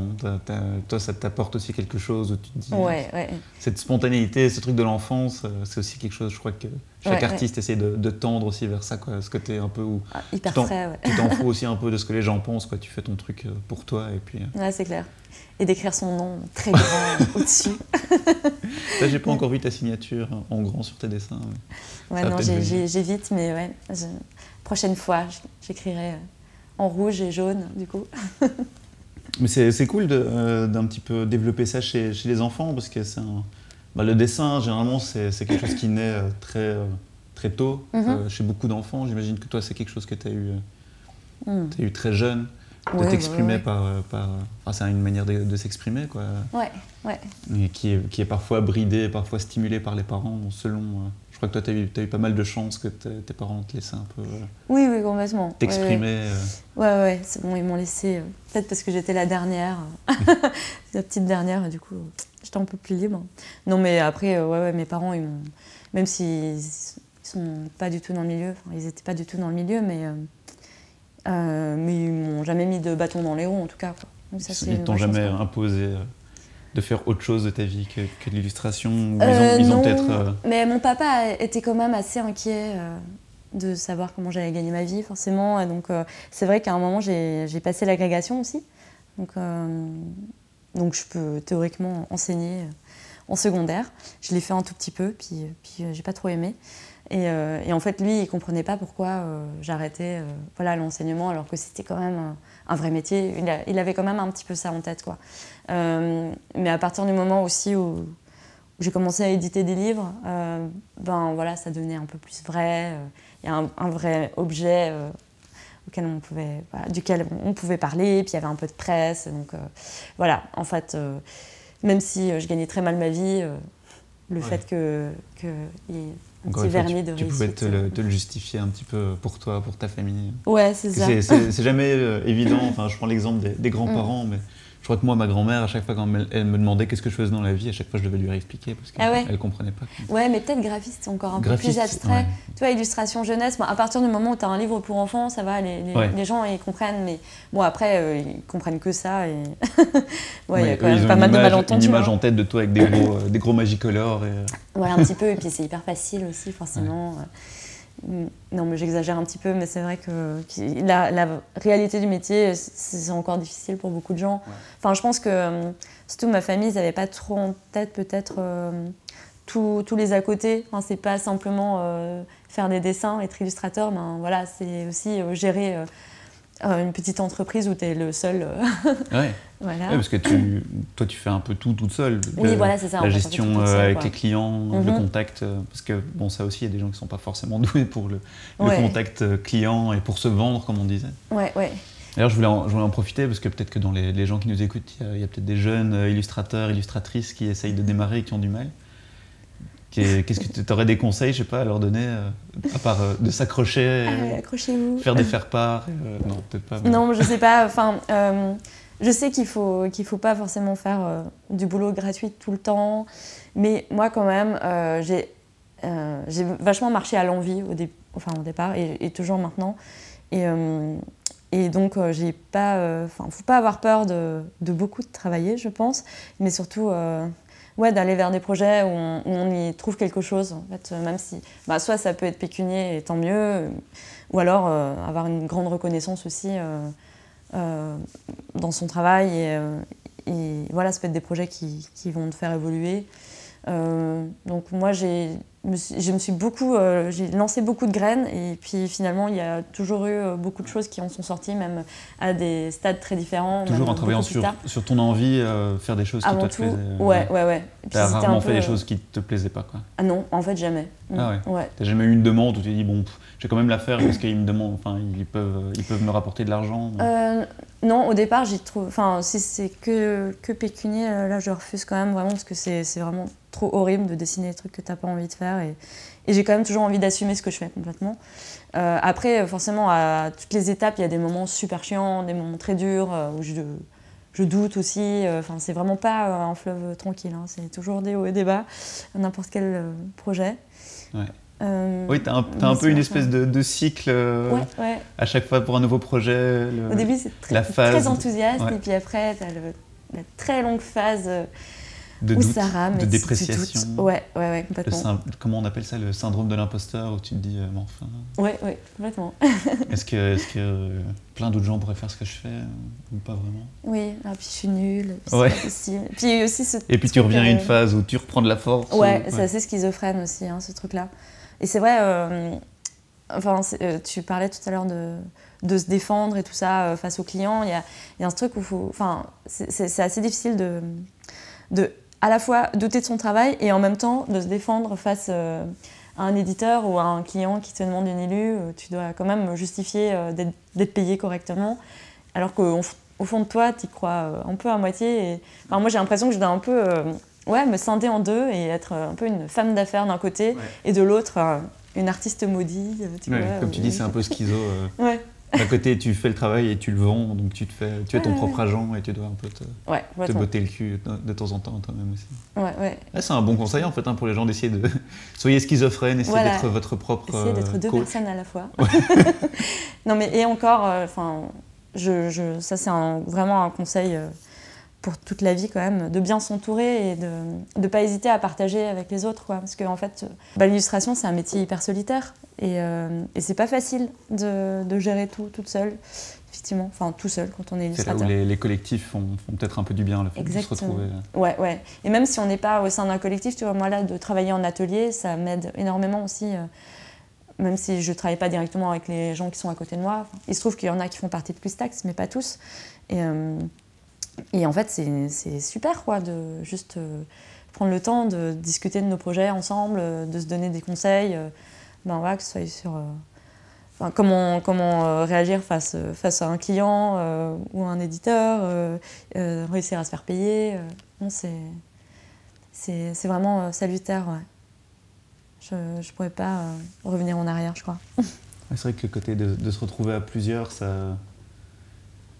Toi, ça t'apporte aussi quelque chose où tu te dis. Ouais, ouais. Cette spontanéité, ce truc de l'enfance, euh, c'est aussi quelque chose, je crois que chaque artiste essaie de, tendre aussi vers ça. Quoi. Ce côté un peu où. Ah, hyper frais, Tu t'en fous [laughs] aussi un peu de ce que les gens pensent. Quoi. Tu fais ton truc euh, pour toi. Et puis, Ouais, c'est clair. Et d'écrire son nom très grand [laughs] au-dessus. j'ai pas encore vu ta signature en grand sur tes dessins. Ouais, non, j'évite, mais ouais. Prochaine fois, j'écrirai euh, en rouge et jaune, du coup. mais c'est cool euh, d'un petit peu développer ça chez, chez les enfants, parce que c'est bah, le dessin, généralement, c'est quelque chose qui naît euh, très, très tôt mm-hmm. chez beaucoup d'enfants. J'imagine que toi, c'est quelque chose que tu as, eu, mm. as eu très jeune de t'exprimer par, par c'est une manière de, s'exprimer quoi. Ouais ouais. Et qui est, qui est parfois bridée parfois stimulée par les parents selon euh, je crois que toi tu as eu, as eu pas mal de chance que tes parents te laissaient un peu euh, oui oui complètement. T'exprimer ouais. ouais, ouais, c'est bon ils m'ont laissé euh, peut-être parce que j'étais la dernière. [laughs] La petite dernière du coup j'étais un peu plus libre. Non mais après ouais, ouais mes parents ils m'ont même s'ils sont pas du tout dans le milieu ils étaient pas du tout dans le milieu mais euh, mais ils m'ont jamais mis de bâton dans les roues en tout cas. Quoi. ça, ils t'ont jamais imposé euh, de faire autre chose de ta vie que, que l'illustration ils ont, peut-être. Euh, mais mon papa était quand même assez inquiet de savoir comment j'allais gagner ma vie, forcément. Et donc, c'est vrai qu'à un moment, j'ai passé l'agrégation aussi. Donc, donc, je peux théoriquement enseigner en secondaire. Je l'ai fait un tout petit peu, puis, puis j'ai pas trop aimé. Euh, et, en fait, lui, il comprenait pas pourquoi euh, j'arrêtais euh, voilà, l'enseignement alors que c'était quand même un, vrai métier. Il, avait quand même un petit peu ça en tête. Quoi. mais à partir du moment aussi où, j'ai commencé à éditer des livres, ben voilà, ça devenait un peu plus vrai. Il y a un, vrai objet auquel on pouvait, duquel on pouvait parler, puis il y avait un peu de presse. Donc voilà, en fait, même si je gagnais très mal ma vie, le fait que, que encore tu, tu pouvais te le, te le, justifier un petit peu pour toi, pour ta famille. Ouais, c'est ça. [laughs] C'est jamais euh, évident. Enfin, je prends l'exemple des, des grands-parents, mm. mais je crois que moi, ma grand-mère, à chaque fois quand elle me demandait qu'est-ce que je faisais dans la vie, à chaque fois je devais lui réexpliquer parce qu'elle ah ne comprenait pas. Ouais, mais peut-être graphiste, c'est encore un peu plus abstrait. Tu vois, illustration jeunesse, à partir du moment où tu as un livre pour enfants, ça va, les, les, gens ils comprennent, mais bon, après, euh, ils comprennent que ça. Et... [laughs] ouais, il y a quand même pas mal de malentendus. une image en tête de toi avec des gros, euh, des gros magicolores. Et... Euh. Ouais, un petit peu, et puis c'est hyper facile aussi, forcément. [laughs] Mm. Non, mais j'exagère un petit peu, mais c'est vrai que la, réalité du métier, c'est encore difficile pour beaucoup de gens. Enfin, je pense que, euh, surtout ma famille, ils n'avaient pas trop en tête peut-être euh, tous les à côté. Enfin, c'est pas simplement euh, faire des dessins, être illustrateur, mais voilà, c'est aussi gérer euh, une petite entreprise où tu es le seul. Euh, [laughs] ouais. [laughs] voilà. parce que tu, toi, tu fais un peu tout toute seule. Oui, voilà, c'est ça. La gestion euh, avec les clients, le mhm. contact. parce que, bon, ça aussi, il y a des gens qui ne sont pas forcément [laughs] doués pour le, contact client et pour se vendre, comme on disait. Ouais, ouais. D'ailleurs, je voulais, en, je voulais en profiter parce que peut-être que dans les, les gens qui nous écoutent, il y a, a peut-être des jeunes euh, illustrateurs, illustratrices qui essayent de démarrer et qui ont du mal. Qu'est- Qu'est-ce que tu aurais des conseils, je sais pas, à leur donner, euh, à part euh, de s'accrocher, Accrochez-vous. faire des faire-part euh, Non, peut-être pas. mais- Non, je sais pas. Enfin, euh, je sais qu'il faut qu'il faut pas forcément faire euh, du boulot gratuit tout le temps, mais moi quand même, euh, j'ai euh, j'ai vachement marché à l'envie au, dé- enfin, au départ et, et toujours maintenant. Et, euh, et donc euh, j'ai pas, euh, enfin, faut pas avoir peur de, de beaucoup de travailler, je pense, mais surtout. Ouais, d'aller vers des projets où on, y trouve quelque chose, en fait, euh, même si, bah, soit ça peut être pécunier et tant mieux, ou alors euh, avoir une grande reconnaissance aussi euh, dans son travail. Et, voilà, ça peut être des projets qui, qui vont te faire évoluer. Donc moi, j'ai, me suis- je me suis beaucoup, euh, j'ai lancé beaucoup de graines et puis finalement, il y a toujours eu euh, beaucoup de choses qui en sont sorties, même à des stades très différents. Toujours en travaillant sur, sur ton envie, euh, faire des choses qui Avant toi te tout, plaisaient. ouais, ouais, ouais. T'as rarement un fait peu, des euh, choses qui te plaisaient pas, quoi. Ah non, en fait, jamais. Ah ouais. ouais. T'as jamais eu une demande où tu t'es dit, bon, vais quand même la faire parce qu'ils me demandent, enfin, ils peuvent, ils peuvent me rapporter de l'argent. Non, au départ, j'ai trouvé. Enfin, si c'est que, que pécunier, là, je refuse quand même vraiment parce que c'est vraiment trop horrible de dessiner des trucs que t'as pas envie de faire. Et, et j'ai quand même toujours envie d'assumer ce que je fais complètement. Euh, après, forcément, à toutes les étapes, il y a des moments super chiants, des moments très durs euh, où je, je doute aussi. Euh, Enfin, c'est vraiment pas un fleuve tranquille. hein. C'est toujours des hauts et des bas, n'importe quel projet. Ouais. Euh, Oui, t'as un, t'as un peu une espèce de, de cycle euh, Ouais, ouais. à chaque fois pour un nouveau projet. le- Au début, c'est très, enthousiaste, ouais. et puis après, tu as la très longue phase de doute, de dépréciation. Ouais, ouais, ouais, complètement. comment on appelle ça Le syndrome de l'imposteur, où tu te dis, euh, mais enfin, Ouais, ouais, complètement. [laughs] est-ce que, est-ce que euh, plein d'autres gens pourraient faire ce que je fais ou pas vraiment? Oui, ah, puis je suis nulle, puis Ouais. c'est pas possible. Puis aussi ce Et puis tu reviens à une euh, phase où tu reprends de la force. Ouais, ou- c'est assez schizophrène aussi, hein, ce truc-là. Et c'est vrai, euh, enfin, euh, tu parlais tout à l'heure de, de se défendre et tout ça face aux clients. Il y a, il y a un truc où faut, enfin, c'est- assez difficile de, de à la fois douter de son travail et en même temps de se défendre face euh, à un éditeur ou à un client qui te demande une élue. euh, Tu dois quand même justifier euh, d'être payé correctement. Alors qu'au au fond de toi, tu y crois un peu à moitié. Et... Enfin, moi, j'ai l'impression que je dois un peu ouais, me scinder en deux et être un peu une femme d'affaires d'un côté Ouais. et de l'autre, une artiste maudite. Tu Ouais, vois, comme tu dis, c'est un peu schizo. Ouais, D'un côté, tu fais le travail et tu le vends, donc tu te fais, tu es ton Ouais, propre ouais. agent et tu dois un peu te, ouais, te botter le cul de, de temps en temps toi-même aussi. Ouais, ouais. C'est un bon conseil en fait hein, pour les gens d'essayer de. [laughs] Soyez schizophrène, essayez Voilà. d'être votre propre. Essayer d'être euh, deux coach. personnes à la fois. [laughs] non, mais et encore, euh, enfin, je, je- ça c'est vraiment un conseil euh, pour toute la vie quand même, de bien s'entourer et de ne pas hésiter à partager avec les autres, quoi. Parce que en fait, euh, bah, l'illustration c'est un métier hyper solitaire et, euh, et c'est pas facile de, de gérer tout toute seule, effectivement. Enfin, tout seul quand on est C'est là où illustrateur. les, les collectifs font, font peut-être un peu du bien, le fait de se Exactement. retrouver. Ouais, ouais. Et même si on n'est pas au sein d'un collectif, tu vois, moi là, de travailler en atelier, ça m'aide énormément aussi. euh, même si je ne travaille pas directement avec les gens qui sont à côté de moi. Il se trouve qu'il y en a qui font partie de Quistax, mais pas tous. Et, euh, et en fait, c'est super, quoi, de juste euh, prendre le temps de discuter de nos projets ensemble, euh, de se donner des conseils. euh, ben voilà, que ce soit sur. comment comment réagir face, face à un client ou à un éditeur, réussir à se faire payer. non, c'est vraiment salutaire. Ouais. Je ne pourrais pas revenir en arrière, je crois. [laughs] C'est vrai que le côté de se retrouver à plusieurs, ça.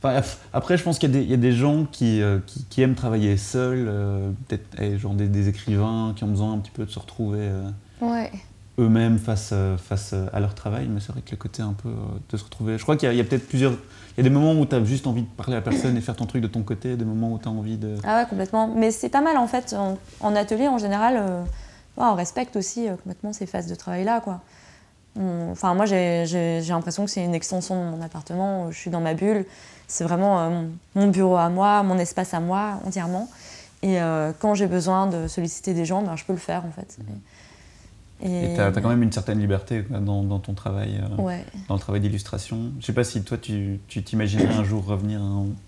Enfin, après, je pense qu'il y, a des- il y a des gens qui, euh, qui, qui aiment travailler seuls, euh, peut-être eh, genre des, des écrivains qui ont besoin un petit peu de se retrouver euh, Ouais. eux-mêmes face, face à leur travail, mais c'est vrai que le côté un peu de se retrouver. Je crois qu'il y a, peut-être plusieurs. Il y a des moments où tu as juste envie de parler à personne et faire ton truc de ton côté, des moments où tu as envie de. Ah ouais, complètement. Mais c'est pas mal en fait. En, en atelier, en général, on respecte aussi complètement ces phases de travail-là. quoi. On- Enfin, moi, j'ai l'impression que c'est une extension de mon appartement. Je suis dans ma bulle. C'est vraiment euh, mon, bureau à moi, mon espace à moi entièrement. Et euh, quand j'ai besoin de solliciter des gens, ben, je peux le faire en fait. Et tu as, quand même une certaine liberté dans, dans ton travail. euh, Ouais. dans le travail d'illustration. Je sais pas si toi tu tu t'imaginerais un jour revenir,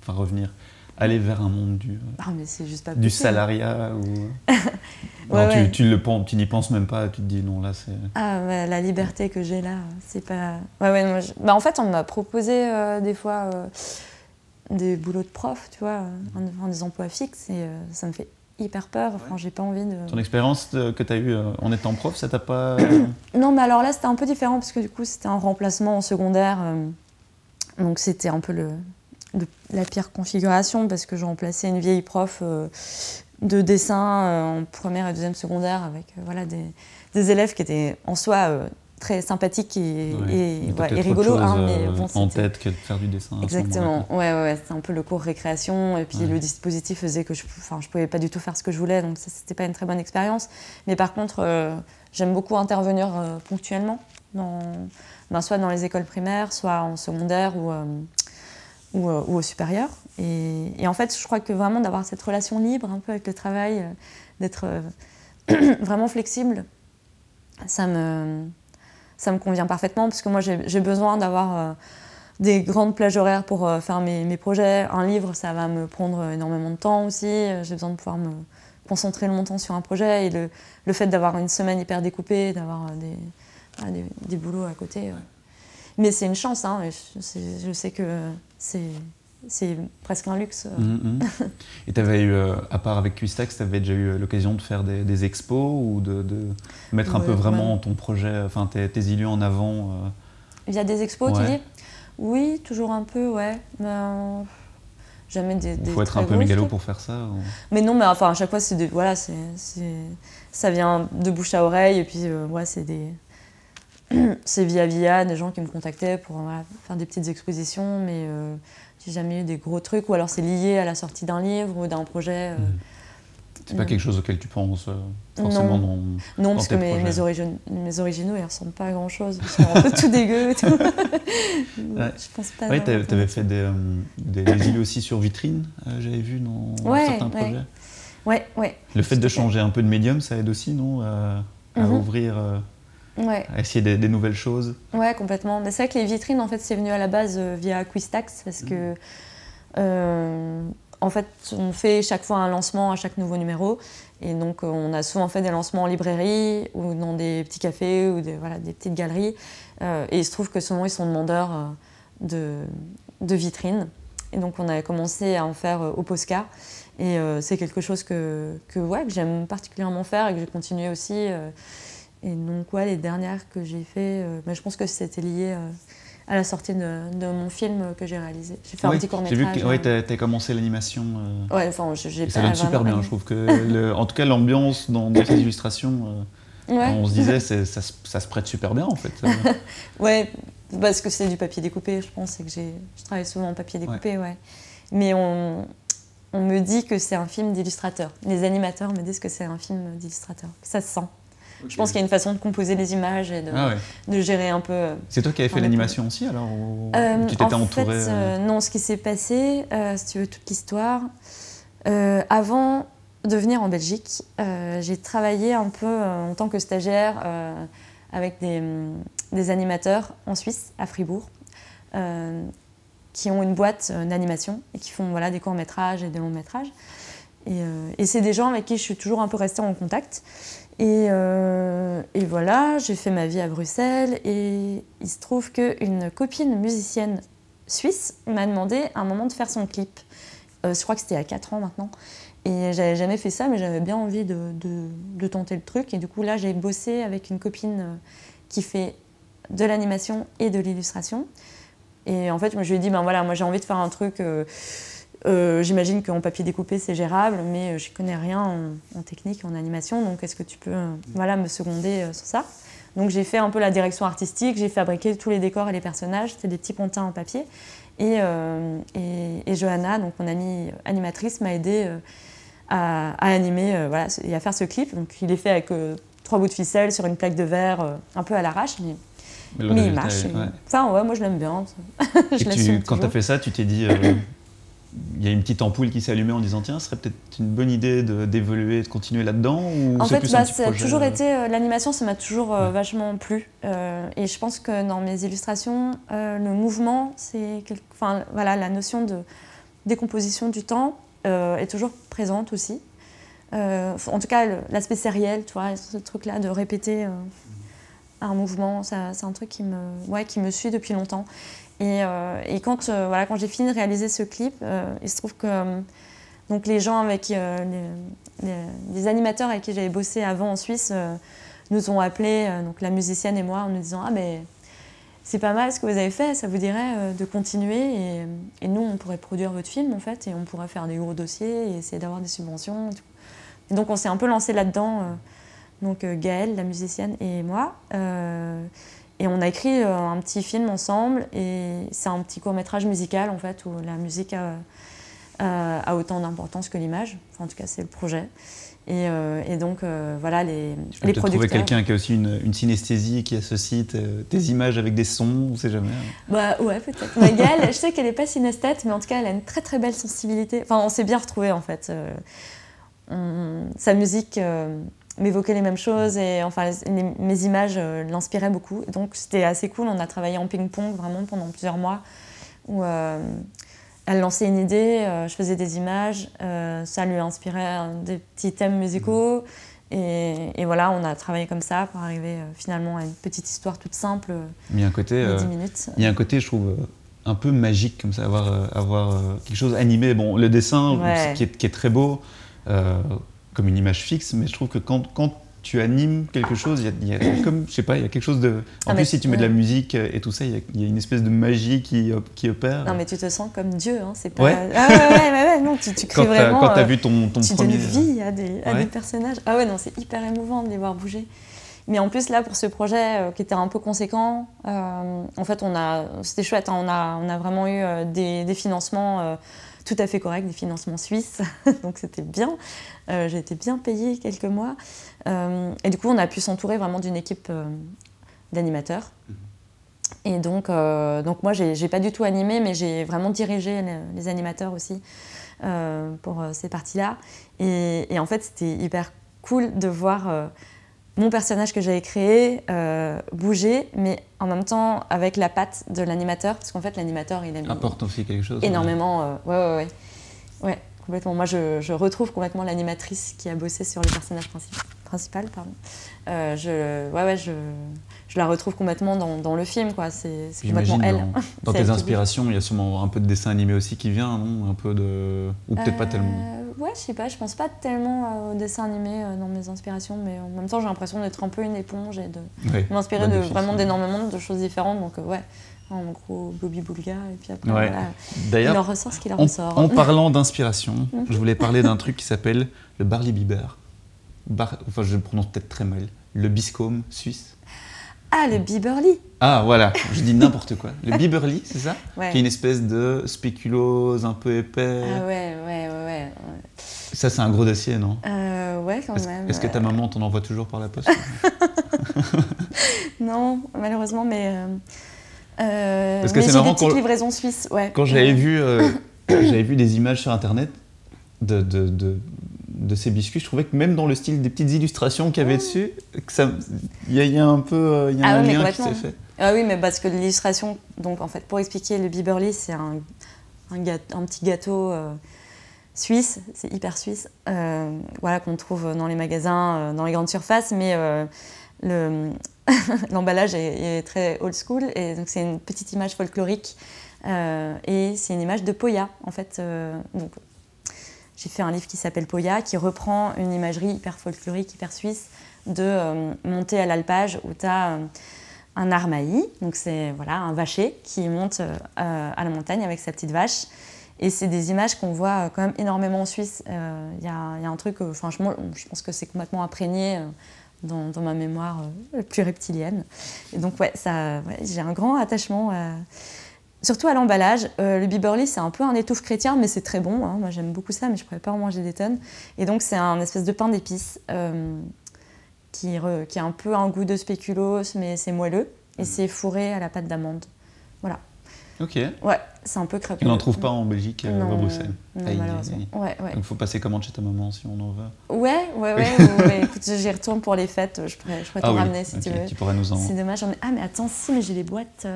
enfin revenir, aller vers un monde du, Ah, mais c'est juste pas du salariat [laughs] ou. tu, tu, le tu n'y penses même pas, tu te dis non là c'est. Ah ouais, la liberté que j'ai là, c'est pas. Ouais, ouais, bah, en fait, on m'a proposé des fois des boulots de prof, tu vois, en, des emplois fixes, et ça me fait hyper peur. Enfin, j'ai pas envie de. Ton expérience que tu as eue euh, en étant prof, ça t'a pas. [coughs] non, mais alors là, c'était un peu différent parce que du coup, c'était un remplacement en secondaire. Euh, donc, c'était un peu le, la pire configuration parce que je remplaçais une vieille prof euh, de dessin en première et deuxième secondaire avec voilà, des, des, élèves qui étaient en soi très sympathique et, et, rigolo. Hein, mais euh, en tête que de faire du dessin. Exactement. ouais, ouais, c'était un peu le cours récréation. Et puis le dispositif faisait que je ne je pouvais pas du tout faire ce que je voulais. Donc, c'était pas une très bonne expérience. Mais par contre, euh, j'aime beaucoup intervenir euh, ponctuellement, dans, ben, soit dans les écoles primaires, soit en secondaire ou, ou, ou, au supérieur. Et, en fait, je crois que vraiment d'avoir cette relation libre un peu avec le travail, d'être [clears throat] vraiment flexible, ça me ça me convient parfaitement parce que moi j'ai besoin d'avoir euh, des grandes plages horaires pour euh, faire mes, projets. Un livre, ça va me prendre énormément de temps aussi. J'ai besoin de pouvoir me concentrer longtemps sur un projet et le, le fait d'avoir une semaine hyper découpée, d'avoir euh, des, des, boulots à côté. Mais c'est une chance, hein, je sais que c'est presque un luxe. Mmh, mmh. Et tu avais eu, euh, à part avec Quistax, tu avais déjà eu l'occasion de faire des, expos ou de, mettre un peu vraiment ton projet, enfin tes, tes illus en avant euh... Via des expos, tu dis? Oui, toujours un peu, ouais. Ben, jamais des. Il faut être un peu mégalo pour faire ça Mais non, mais enfin, à chaque fois, c'est voilà, c'est ça vient de bouche à oreille et puis euh, ouais, c'est des. [clears throat] c'est via via des gens qui me contactaient pour faire des petites expositions, mais euh, j'ai jamais eu des gros trucs, ou alors c'est lié à la sortie d'un livre ou d'un projet. Euh, mhm. C'est pas quelque chose auquel tu penses euh, forcément non. dans Non, parce que mes, mes, originaux, ils ressemblent pas à grand chose. Ils sont un peu tout dégueux et tout. [laughs] ouais. Je pense pas. Ouais, tu avais fait des, euh, des, aussi sur vitrine, j'avais vu dans certains projets. Ouais, ouais. Le fait de changer un peu de médium, ça aide aussi, non À, mhm. ouvrir. Ouais. À essayer des, nouvelles choses. Ouais, complètement. Mais c'est vrai que les vitrines, en fait, c'est venu à la base euh, via Quistax parce que, euh, en fait, on fait chaque fois un lancement à chaque nouveau numéro. Et donc, euh, on a souvent fait des lancements en librairie ou dans des petits cafés ou des, voilà, des petites galeries. et il se trouve que souvent, ils sont demandeurs de, de vitrines. Et donc, on a commencé à en faire au Posca. Et c'est quelque chose que, que, ouais, que j'aime particulièrement faire et que j'ai continué aussi. Et donc, ouais, les dernières que j'ai fait, euh, bah, je pense que c'était lié euh, à la sortie de, mon film que j'ai réalisé. J'ai fait un petit court-métrage. J'ai vu que ouais, euh. tu as, commencé l'animation. ouais, enfin, j'ai Ça donne super bien, je trouve que, le, en tout cas, l'ambiance dans, dans, ces [laughs] illustrations, on se disait, [laughs] ça, ça, se prête super bien, en fait. [laughs] ouais, parce que c'est du papier découpé, je pense, et que je travaille souvent en papier découpé, ouais. Mais on, on me dit que c'est un film d'illustrateur. Les animateurs me disent que c'est un film d'illustrateur. Ça se sent. Je pense qu'il y a une façon de composer les images et de, ah de gérer un peu. Euh, c'est toi qui avais fait l'animation aussi alors euh, Tu t'étais entouré fait, euh, Non, ce qui s'est passé, si tu veux toute l'histoire, avant de venir en Belgique, j'ai travaillé un peu en tant que stagiaire avec des, mm, des, animateurs en Suisse, à Fribourg, qui ont une boîte d'animation et qui font voilà, des courts-métrages et des longs-métrages. Et, et c'est des gens avec qui je suis toujours un peu restée en contact. Euh, et, voilà, j'ai fait ma vie à Bruxelles et il se trouve qu'une copine musicienne suisse m'a demandé à un moment de faire son clip. Euh, je crois que c'était a 4 ans maintenant. Et j'avais jamais fait ça, mais j'avais bien envie de, tenter le truc. Et du coup, là, j'ai bossé avec une copine euh, qui fait de l'animation et de l'illustration. Et en fait, je lui ai dit, ben voilà, moi j'ai envie de faire un truc. J'imagine qu'en papier découpé, c'est gérable, mais euh, je ne connais rien en, technique, en animation, donc est-ce que tu peux euh, voilà, me seconder sur ça? Donc j'ai fait un peu la direction artistique, j'ai fabriqué tous les décors et les personnages, c'était des petits pontins en papier. Et, et, Johanna, donc mon amie animatrice, m'a aidé à, animer voilà, et à faire ce clip. Donc il est fait avec trois bouts de ficelle sur une plaque de verre, un peu à l'arrache, mais, mais, il marche. Enfin, ouais, moi je l'aime bien. [laughs] je quand tu as fait ça, tu t'es dit il y a une petite ampoule qui s'est allumée en disant tiens, ce serait peut-être une bonne idée d'évoluer, de, continuer là-dedans En fait, bah, ça a toujours euh, été euh, l'animation, ça m'a toujours euh, vachement plu. et je pense que dans mes illustrations, le mouvement, c'est, enfin voilà, la notion de décomposition du temps est toujours présente aussi. en tout cas, l'aspect sériel, tu vois, ce truc-là de répéter un mouvement, c'est un truc qui me, ouais, qui me suit depuis longtemps. Et, et quand, voilà, quand j'ai fini de réaliser ce clip, il se trouve que donc les gens avec les, animateurs avec qui j'avais bossé avant en Suisse nous ont appelé, donc la musicienne et moi, en nous disant ah mais c'est pas mal ce que vous avez fait, ça vous dirait euh, de continuer et, nous, on pourrait produire votre film en fait et on pourrait faire des gros dossiers et essayer d'avoir des subventions. Et, donc on s'est un peu lancé là-dedans, euh, donc euh, Gaëlle, la musicienne, et moi. Et on a écrit un petit film ensemble et c'est un petit court métrage musical en fait où la musique a, autant d'importance que l'image. en tout cas, c'est le projet. Euh, et, donc, euh, voilà, les, je les producteurs. trouver quelqu'un qui a aussi une, une, synesthésie, qui associe tes, images avec des sons, on sait jamais. Bah ouais, peut-être. Magal, je sais qu'elle n'est pas synesthète, mais en tout cas, elle a une très très belle sensibilité. Enfin, on s'est bien retrouvés en fait. Euh, sa musique m'évoquait les mêmes choses et enfin, mes images l'inspiraient beaucoup. Donc, c'était assez cool. On a travaillé en ping-pong vraiment pendant plusieurs mois. Où, elle lançait une idée, euh, je faisais des images, euh, ça lui inspirait des petits thèmes musicaux. Et, voilà, on a travaillé comme ça pour arriver euh, finalement à une petite histoire toute simple. Il y a un côté, 10 minutes. Il y a un côté, je trouve, un peu magique comme ça, avoir, avoir quelque chose animé. Bon, le dessin, qui, est, qui, est, très beau, comme une image fixe, mais je trouve que quand, quand tu animes quelque chose, il y, a, comme, je sais pas, il y a quelque chose de... En plus, si tu mets de la musique et tout ça, il y, a, une espèce de magie qui, qui opère. Non, mais tu te sens comme Dieu, hein, c'est pas... Ouais. Ah ouais, ouais, ouais, non, tu, tu crées vraiment... Quand tu as vu ton, ton tu premier... donnes vie à des, à des personnages. Ah ouais, non, c'est hyper émouvant de les voir bouger. Mais en plus, là, pour ce projet euh, qui était un peu conséquent, euh, en fait, on a... C'était chouette, hein, on, a, on a vraiment eu euh, des, des, financements tout à fait corrects, des financements suisses, [laughs] donc c'était bien. J'ai été bien payée quelques mois. Et du coup, on a pu s'entourer vraiment d'une équipe d'animateurs. Mhm. Et donc, euh, donc moi, j'ai pas du tout animé, mais j'ai vraiment dirigé les, animateurs aussi pour ces parties-là. Et, en fait, c'était hyper cool de voir mon personnage que j'avais créé bouger, mais en même temps avec la patte de l'animateur, parce qu'en fait, l'animateur, il apporte aussi quelque chose. Énormément, ouais, ouais, ouais. ouais. complètement. Moi, je, je retrouve complètement l'animatrice qui a bossé sur le personnage principal principale, pardon. Euh, je, ouais, ouais, je, je, la retrouve complètement dans, dans le film, quoi. C'est complètement elle. Dans, [laughs] tes inspirations, il y a sûrement un peu de dessin animé aussi qui vient, non? Un peu de, ou peut-être pas tellement. Euh, ouais, je sais pas. Je pense pas tellement euh, au dessin animé dans mes inspirations, mais en même temps, j'ai l'impression d'être un peu une éponge et de m'inspirer de vraiment d'énormément de choses différentes. Donc ouais en gros Bobby Boulga et puis après D'ailleurs, il en ressort ce qu'il en, ressort. En parlant d'inspiration, [laughs] je voulais parler d'un truc qui s'appelle le Barley Bieber enfin je le prononce peut-être très mal, le biscombe suisse. Ah, le Biberly Ah, voilà, je dis n'importe quoi. Le Biberly, c'est ça Qui est une espèce de spéculose un peu épais. Ah ouais, ouais, ouais. ouais. Ça, c'est un gros dossier, non euh, Ouais, quand même. Est-ce que ta maman t'en envoie toujours par la poste [laughs] Non, malheureusement, mais... Euh, euh Parce que c'est marrant des petites livraisons suisses, ouais. Quand j'avais vu, [coughs] j'avais vu des images sur Internet de, de, de de ces biscuits, je trouvais que même dans le style des petites illustrations qu'il y avait dessus, il y, a un peu euh, y a ah un lien qui s'est fait. Ah oui, mais parce que l'illustration, donc en fait, pour expliquer, le Biberly, c'est un, un, un, petit gâteau euh, suisse, c'est hyper suisse, euh, voilà, qu'on trouve dans les magasins, dans les grandes surfaces, mais [laughs] l'emballage est, est, très old school, et donc c'est une petite image folklorique, et c'est une image de Poya, en fait. donc, j'ai fait un livre qui s'appelle Poya, qui reprend une imagerie hyper folklorique, hyper suisse, de euh, monter à l'alpage où tu as euh, un armaï, donc c'est voilà, un vacher qui monte euh, à la montagne avec sa petite vache. Et c'est des images qu'on voit quand même énormément en Suisse. Il y, a un truc, franchement, je pense que c'est complètement imprégné dans, ma mémoire plus reptilienne. Et donc, ouais, ouais, j'ai un grand attachement à Surtout à l'emballage. Euh, le Biberly, c'est un peu un étouffe chrétien, mais c'est très bon. Hein. Moi, j'aime beaucoup ça, mais je ne pourrais pas en manger des tonnes. Et donc, c'est un espèce de pain d'épices euh, qui, qui, a un peu un goût de spéculoos, mais c'est moelleux. Et c'est fourré à la pâte d'amande. Voilà. Ok. Ouais, c'est un peu crêpeux. On n'en trouve pas en Belgique, euh, à Bruxelles? Non, malheureusement. Ouais, ouais. il faut passer commande chez ta maman si on en veut. Ouais, [laughs] ouais, ouais. écoute, j'y retourne pour les fêtes. Je pourrais, je pourrais ah t'en ramener si tu veux. Tu pourrais nous en. C'est dommage. Ah, mais attends, si, mais j'ai les boîtes.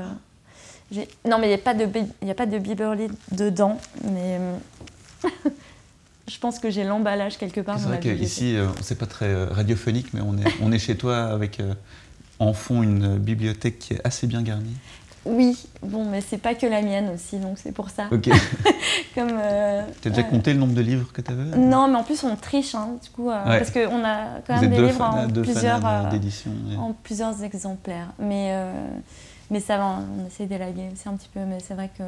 Non, mais il n'y a pas de, a pas de Biberly dedans, mais. [laughs] je pense que j'ai l'emballage quelque part. C'est vrai qu'ici, c'est pas très radiophonique, mais on est, on est chez toi avec en fond une bibliothèque qui est assez bien garnie. Oui, bon, mais c'est pas que la mienne aussi, donc c'est pour ça. Ok. [laughs] Comme. Euh, tu as déjà compté le nombre de livres que tu avais Non, mais en plus on triche, hein, du coup, euh, parce qu'on a quand même des livres en plusieurs, euh, en plusieurs exemplaires. Mais mais ça va, on essaie d'élaguer c'est un petit peu, mais c'est vrai que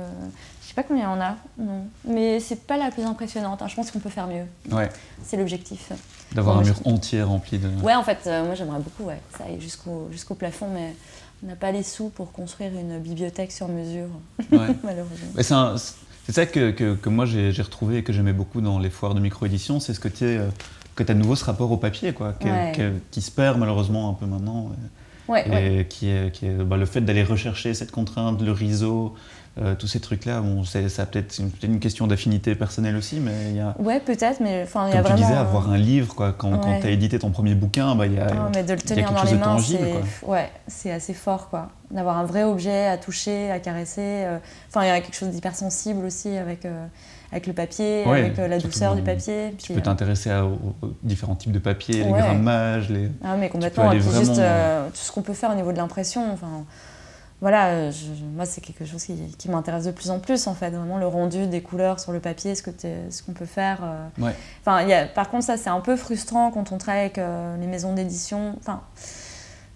je sais pas combien on a, non. Mais c'est pas la plus impressionnante. Hein. Je pense qu'on peut faire mieux. Ouais. C'est l'objectif. D'avoir un mur entier rempli de. Ouais, en fait, moi j'aimerais beaucoup, ouais, ça aille jusqu'au jusqu'au plafond, mais on n'a pas les sous pour construire une bibliothèque sur mesure, [laughs] malheureusement. C'est ça que, que, moi j'ai retrouvé et que j'aimais beaucoup dans les foires de micro-édition, c'est ce que tu euh, que as de nouveau ce rapport au papier, quoi, qui se perd malheureusement un peu maintenant. Et qui est, qui est bah, le fait d'aller rechercher cette contrainte, le réseau, euh, tous ces trucs-là, bon, ça peut-être une, une question d'affinité personnelle aussi, mais il y a. Ouais, peut-être, mais enfin, il y a vraiment. tu disais, avoir un livre, quoi, quand, quand tu as édité ton premier bouquin, bah, il y a. Non, mais de le tenir dans les mains, c'est ouais, c'est assez fort, quoi. D'avoir un vrai objet à toucher, à caresser. Euh, enfin, il y a quelque chose d'hypersensible aussi avec. Euh, avec le papier, avec la douceur du papier. tu peux t'intéresser aux, différents types de papier, les grammages, les. Ah, mais complètement. Et puis juste tout ce qu'on peut faire au niveau de l'impression. Enfin, voilà, euh, moi c'est quelque chose qui, m'intéresse de plus en plus en fait, vraiment le rendu des couleurs sur le papier, ce qu'on peut faire. Euh. Enfin, y a, par contre ça c'est un peu frustrant quand on travaille avec euh, les maisons d'édition. Enfin,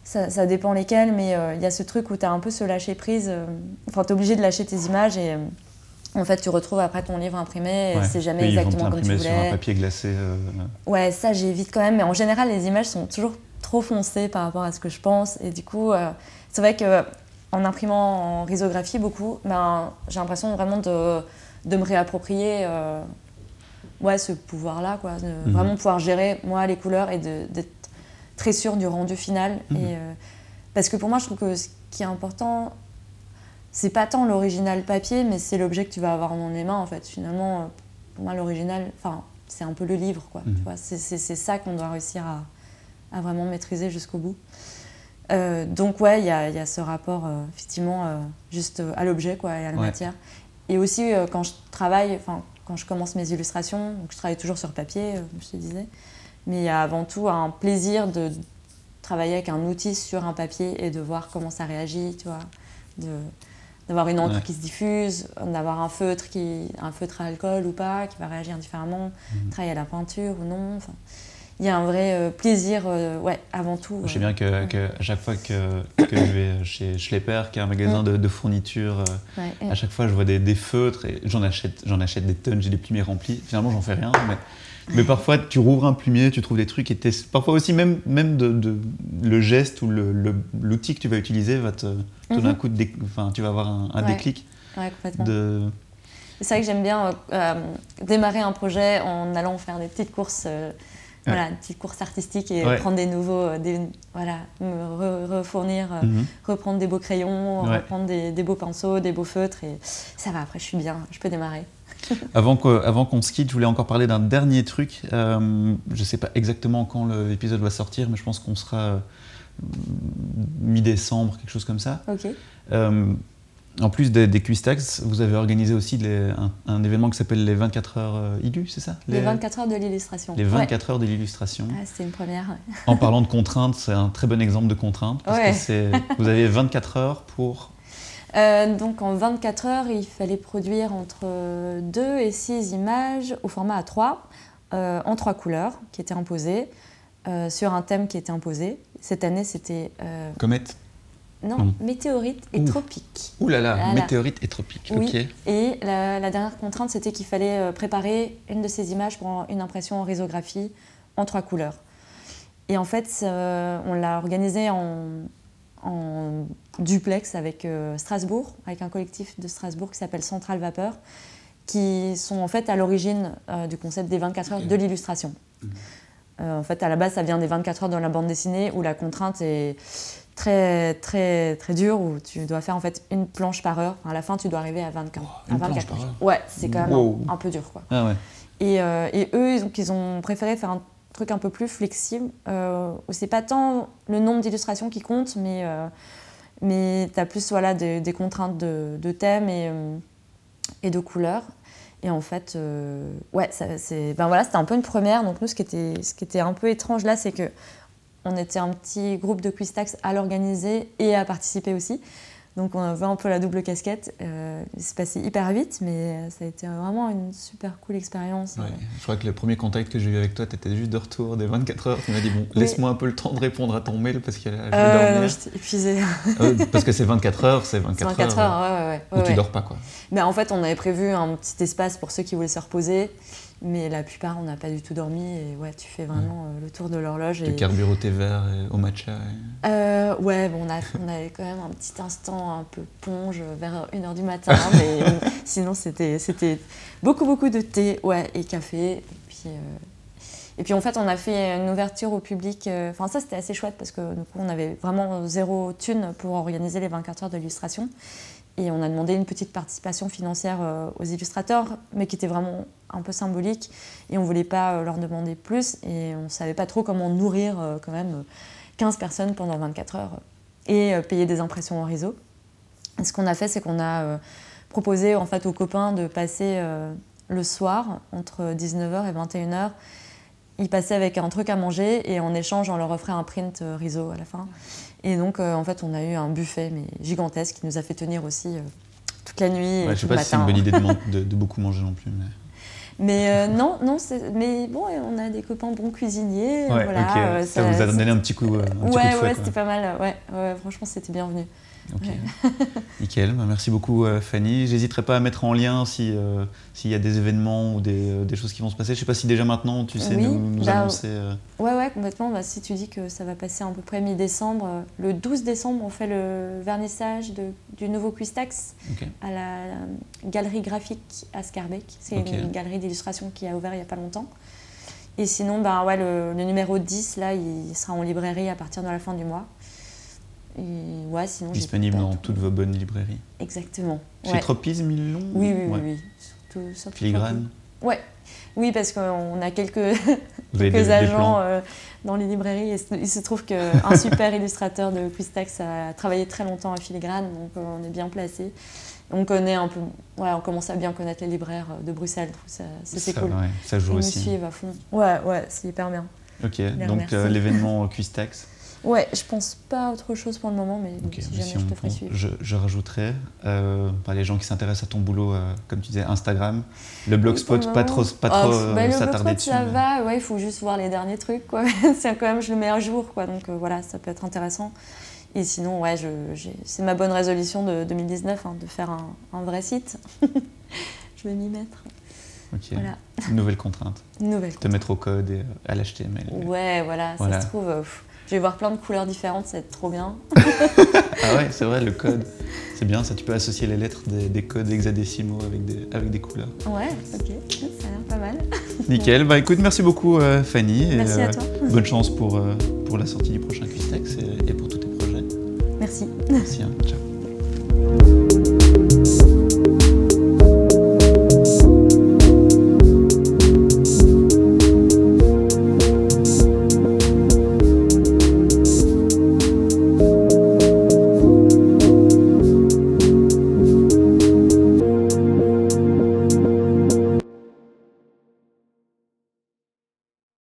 ça, dépend lesquelles, mais il y a ce truc où tu as un peu ce lâcher prise. Enfin, tu es obligé de lâcher tes images et en fait tu retrouves après ton livre imprimé c'est jamais exactement comme tu voulais. sur un papier glacé. Ouais, ça j'évite quand même, mais en général les images sont toujours trop foncées par rapport à ce que je pense et du coup c'est vrai que en imprimant en risographie beaucoup, ben, j'ai l'impression vraiment de, de, me réapproprier euh, ouais, ce pouvoir-là, quoi, de mhm. vraiment pouvoir gérer moi les couleurs et d'être très sûr du rendu final. Mhm. Et, euh, parce que pour moi, je trouve que ce qui est important, c'est pas tant l'original papier, mais c'est l'objet que tu vas avoir dans les mains en fait. Finalement, euh, pour moi, l'original, enfin, c'est un peu le livre, quoi. Mhm. C'est ça qu'on doit réussir à, à vraiment maîtriser jusqu'au bout. Euh, donc ouais, il y, a ce rapport euh, effectivement euh, juste à l'objet quoi et à la matière. Et aussi quand je travaille, enfin quand je commence mes illustrations, donc je travaille toujours sur papier, comme je te disais, mais il y a avant tout un plaisir de travailler avec un outil sur un papier et de voir comment ça réagit, tu vois, d'avoir une encre qui se diffuse, d'avoir un feutre qui, un feutre à alcool ou pas, qui va réagir différemment, mhm. travailler à la peinture ou non il y a un vrai euh, plaisir, euh, ouais, avant tout. Je sais bien qu'à que, chaque fois que, que, je vais chez Schlepper, qui est un magasin de, de, fourniture, euh, à chaque fois je vois des, des feutres et j'en achète, j'en achète des tonnes, j'ai des plumiers remplis. Finalement, j'en fais rien, mais, mais parfois tu rouvres un plumier, tu trouves des trucs et parfois aussi même, même de, le geste ou l'outil que tu vas utiliser va te donner un mhm. coup de, enfin, tu vas avoir un, un déclic. complètement. De... C'est vrai que j'aime bien démarrer un projet en allant faire des petites courses voilà, une petite course artistique et prendre des nouveaux, euh, des, voilà, me refournir, euh, mhm. reprendre des beaux crayons, reprendre des, beaux pinceaux, des beaux feutres et ça va. Après, je suis bien, je peux démarrer. [laughs] avant qu'on se quitte, je voulais encore parler d'un dernier truc. Euh, je ne sais pas exactement quand l'épisode va sortir, mais je pense qu'on sera mi-décembre, quelque chose comme ça. Ok. En plus des, des vous avez organisé aussi un, événement qui s'appelle les 24 heures euh, ILU, c'est ça? Les, 24 heures de l'illustration. Les 24 heures de l'illustration. Ah, c'est une première. [laughs] en parlant de contraintes, c'est un très bon exemple de contrainte. Parce que vous avez 24 heures pour... [laughs] Euh, donc en 24 heures, il fallait produire entre 2 et 6 images au format A3, euh, en trois couleurs, qui étaient imposées, sur un thème qui était imposé. Cette année, c'était... Comète non, météorite et tropique. Ouh là là, météorite et tropique, ok. Et la, dernière contrainte, c'était qu'il fallait euh, préparer une de ces images pour une impression en risographie en trois couleurs. Et en fait, on l'a organisé en, duplex avec euh, Strasbourg, avec un collectif de Strasbourg qui s'appelle Central Vapeur, qui sont en fait à l'origine euh, du concept des 24 heures de l'illustration. Mmh. en fait, à la base, ça vient des 24 heures dans la bande dessinée où la contrainte est très très très dur où tu dois faire en fait une planche par heure. à la fin, tu dois arriver à 24. à 24 planches. Ouais, c'est quand même un, peu dur quoi. Ah ouais. et, euh, et, eux, ils ont, ils ont, préféré faire un truc un peu plus flexible euh, où c'est pas tant le nombre d'illustrations qui compte, mais euh, mais tu as plus voilà des, contraintes de, de thèmes et, euh, et de couleurs. Et en fait, ouais, c'est, ben voilà, c'était un peu une première. Donc nous, ce qui était, ce qui était un peu étrange là, c'est que on était un petit groupe de Quistax à l'organiser et à participer aussi. Donc on avait un peu la double casquette. Euh, c'est passé hyper vite, mais ça a été vraiment une super cool expérience. Je crois que le premier contact que j'ai eu avec toi, tu étais juste de retour des 24 heures. Tu m'as dit, bon, laisse-moi un peu le temps de répondre à ton mail parce qu'il a euh, dormir. J'étais épuisée. Ah parce que c'est 24 heures, c'est 24, 24 heures. ouais, ouais, ouais. Où tu dors pas, quoi. Mais en fait, on avait prévu un petit espace pour ceux qui voulaient se reposer. Mais la plupart, on n'a pas du tout dormi. Et ouais, tu fais vraiment euh, le tour de l'horloge. Tu et... carbures au thé vert et au matcha euh, Ouais, bon, on, a, on avait quand même un petit instant un peu ponge vers 1h du matin. [laughs] mais sinon, c'était beaucoup, beaucoup de thé ouais, et café. Et puis, euh, et puis, en fait, on a fait une ouverture au public. Enfin, ça, c'était assez chouette parce que du coup, on avait vraiment zéro thune pour organiser les 24 heures de l'illustration. Et on a demandé une petite participation financière aux illustrateurs, mais qui était vraiment un peu symbolique. Et on ne voulait pas euh, leur demander plus. Et on ne savait pas trop comment nourrir euh, quand même 15 personnes pendant 24 heures et payer des impressions en réseau. Et ce qu'on a fait, c'est qu'on a proposé en fait aux copains de passer le soir entre 19h et 21h. Ils passaient avec un truc à manger et en échange, on leur offrait un print réseau à la fin. Et donc, euh, en fait, on a eu un buffet mais gigantesque qui nous a fait tenir aussi euh, toute la nuit. je ne sais pas si c'est une bonne idée [laughs] de, beaucoup manger non plus. Mais, mais euh, non, non mais bon, on a des copains bons cuisiniers. voilà, ça, vous a donné un petit coup, un petit ouais, coup de Ouais, c'était pas mal. Ouais, ouais franchement, c'était bienvenu. Ok. [laughs] Nickel. Bah, merci beaucoup, euh, Fanny. J'hésiterai pas à mettre en lien euh, s'il y a des événements ou des, des, choses qui vont se passer. Je sais pas si déjà maintenant tu sais nous, bah, annoncer. Euh. Ouais, ouais, complètement. Bah, si tu dis que ça va passer à peu près mi-décembre, le 12 décembre, on fait le vernissage de, du nouveau Quistax à la galerie graphique à Scarbeck. C'est une galerie d'illustration qui a ouvert il y a pas longtemps. Et sinon, bah, ouais, le, le, numéro 10, là, il sera en librairie à partir de la fin du mois. Ouais, sinon, Disponible dans toutes vos bonnes librairies. Exactement. Chez Tropisme, ils l'ont Oui, oui, oui. Surtout, Filigrane Ouais. Oui, parce qu'on a quelques, quelques agents euh, dans les librairies. Et il se trouve qu'un [laughs] super illustrateur de Quistax a travaillé très longtemps à Filigrane, donc euh, on est bien placé. On connaît un peu, ouais, on commence à bien connaître les libraires euh, de Bruxelles. Ça, c'est cool. ça joue Ils aussi. nous suivent à fond. Ouais, ouais, c'est hyper bien. Ok, donc l'événement Quistax [laughs] Ouais, je pense pas à autre chose pour le moment, mais si jamais je te ferai suivre. Je, rajouterai, euh, les gens qui s'intéressent à ton boulot, euh, comme tu disais, Instagram, le blogspot, pas trop, pas trop oh, bah, s'attarder dessus. Ça va, ouais, il faut juste voir les derniers trucs, quoi. [laughs] c'est quand même, je le mets à jour, quoi, donc euh, voilà, ça peut être intéressant. Et sinon, ouais, c'est ma bonne résolution de 2019, hein, de faire un, vrai site. [laughs] je vais m'y mettre. Ok. nouvelle contrainte. [laughs] nouvelle Te mettre au code et à l'HTML. Ouais, voilà, ça se trouve. Je vais voir plein de couleurs différentes, ça va être trop bien. ah ouais, c'est vrai, le code. C'est bien, ça tu peux associer les lettres des, codes hexadécimaux avec des, avec des couleurs. Ouais, ok, ça a l'air pas mal. Nickel, bah écoute, merci beaucoup euh, Fanny. Merci à euh, toi. bonne chance pour, euh, pour la sortie du prochain Quistex et, et, pour tous tes projets. Merci. Merci, hein. ciao.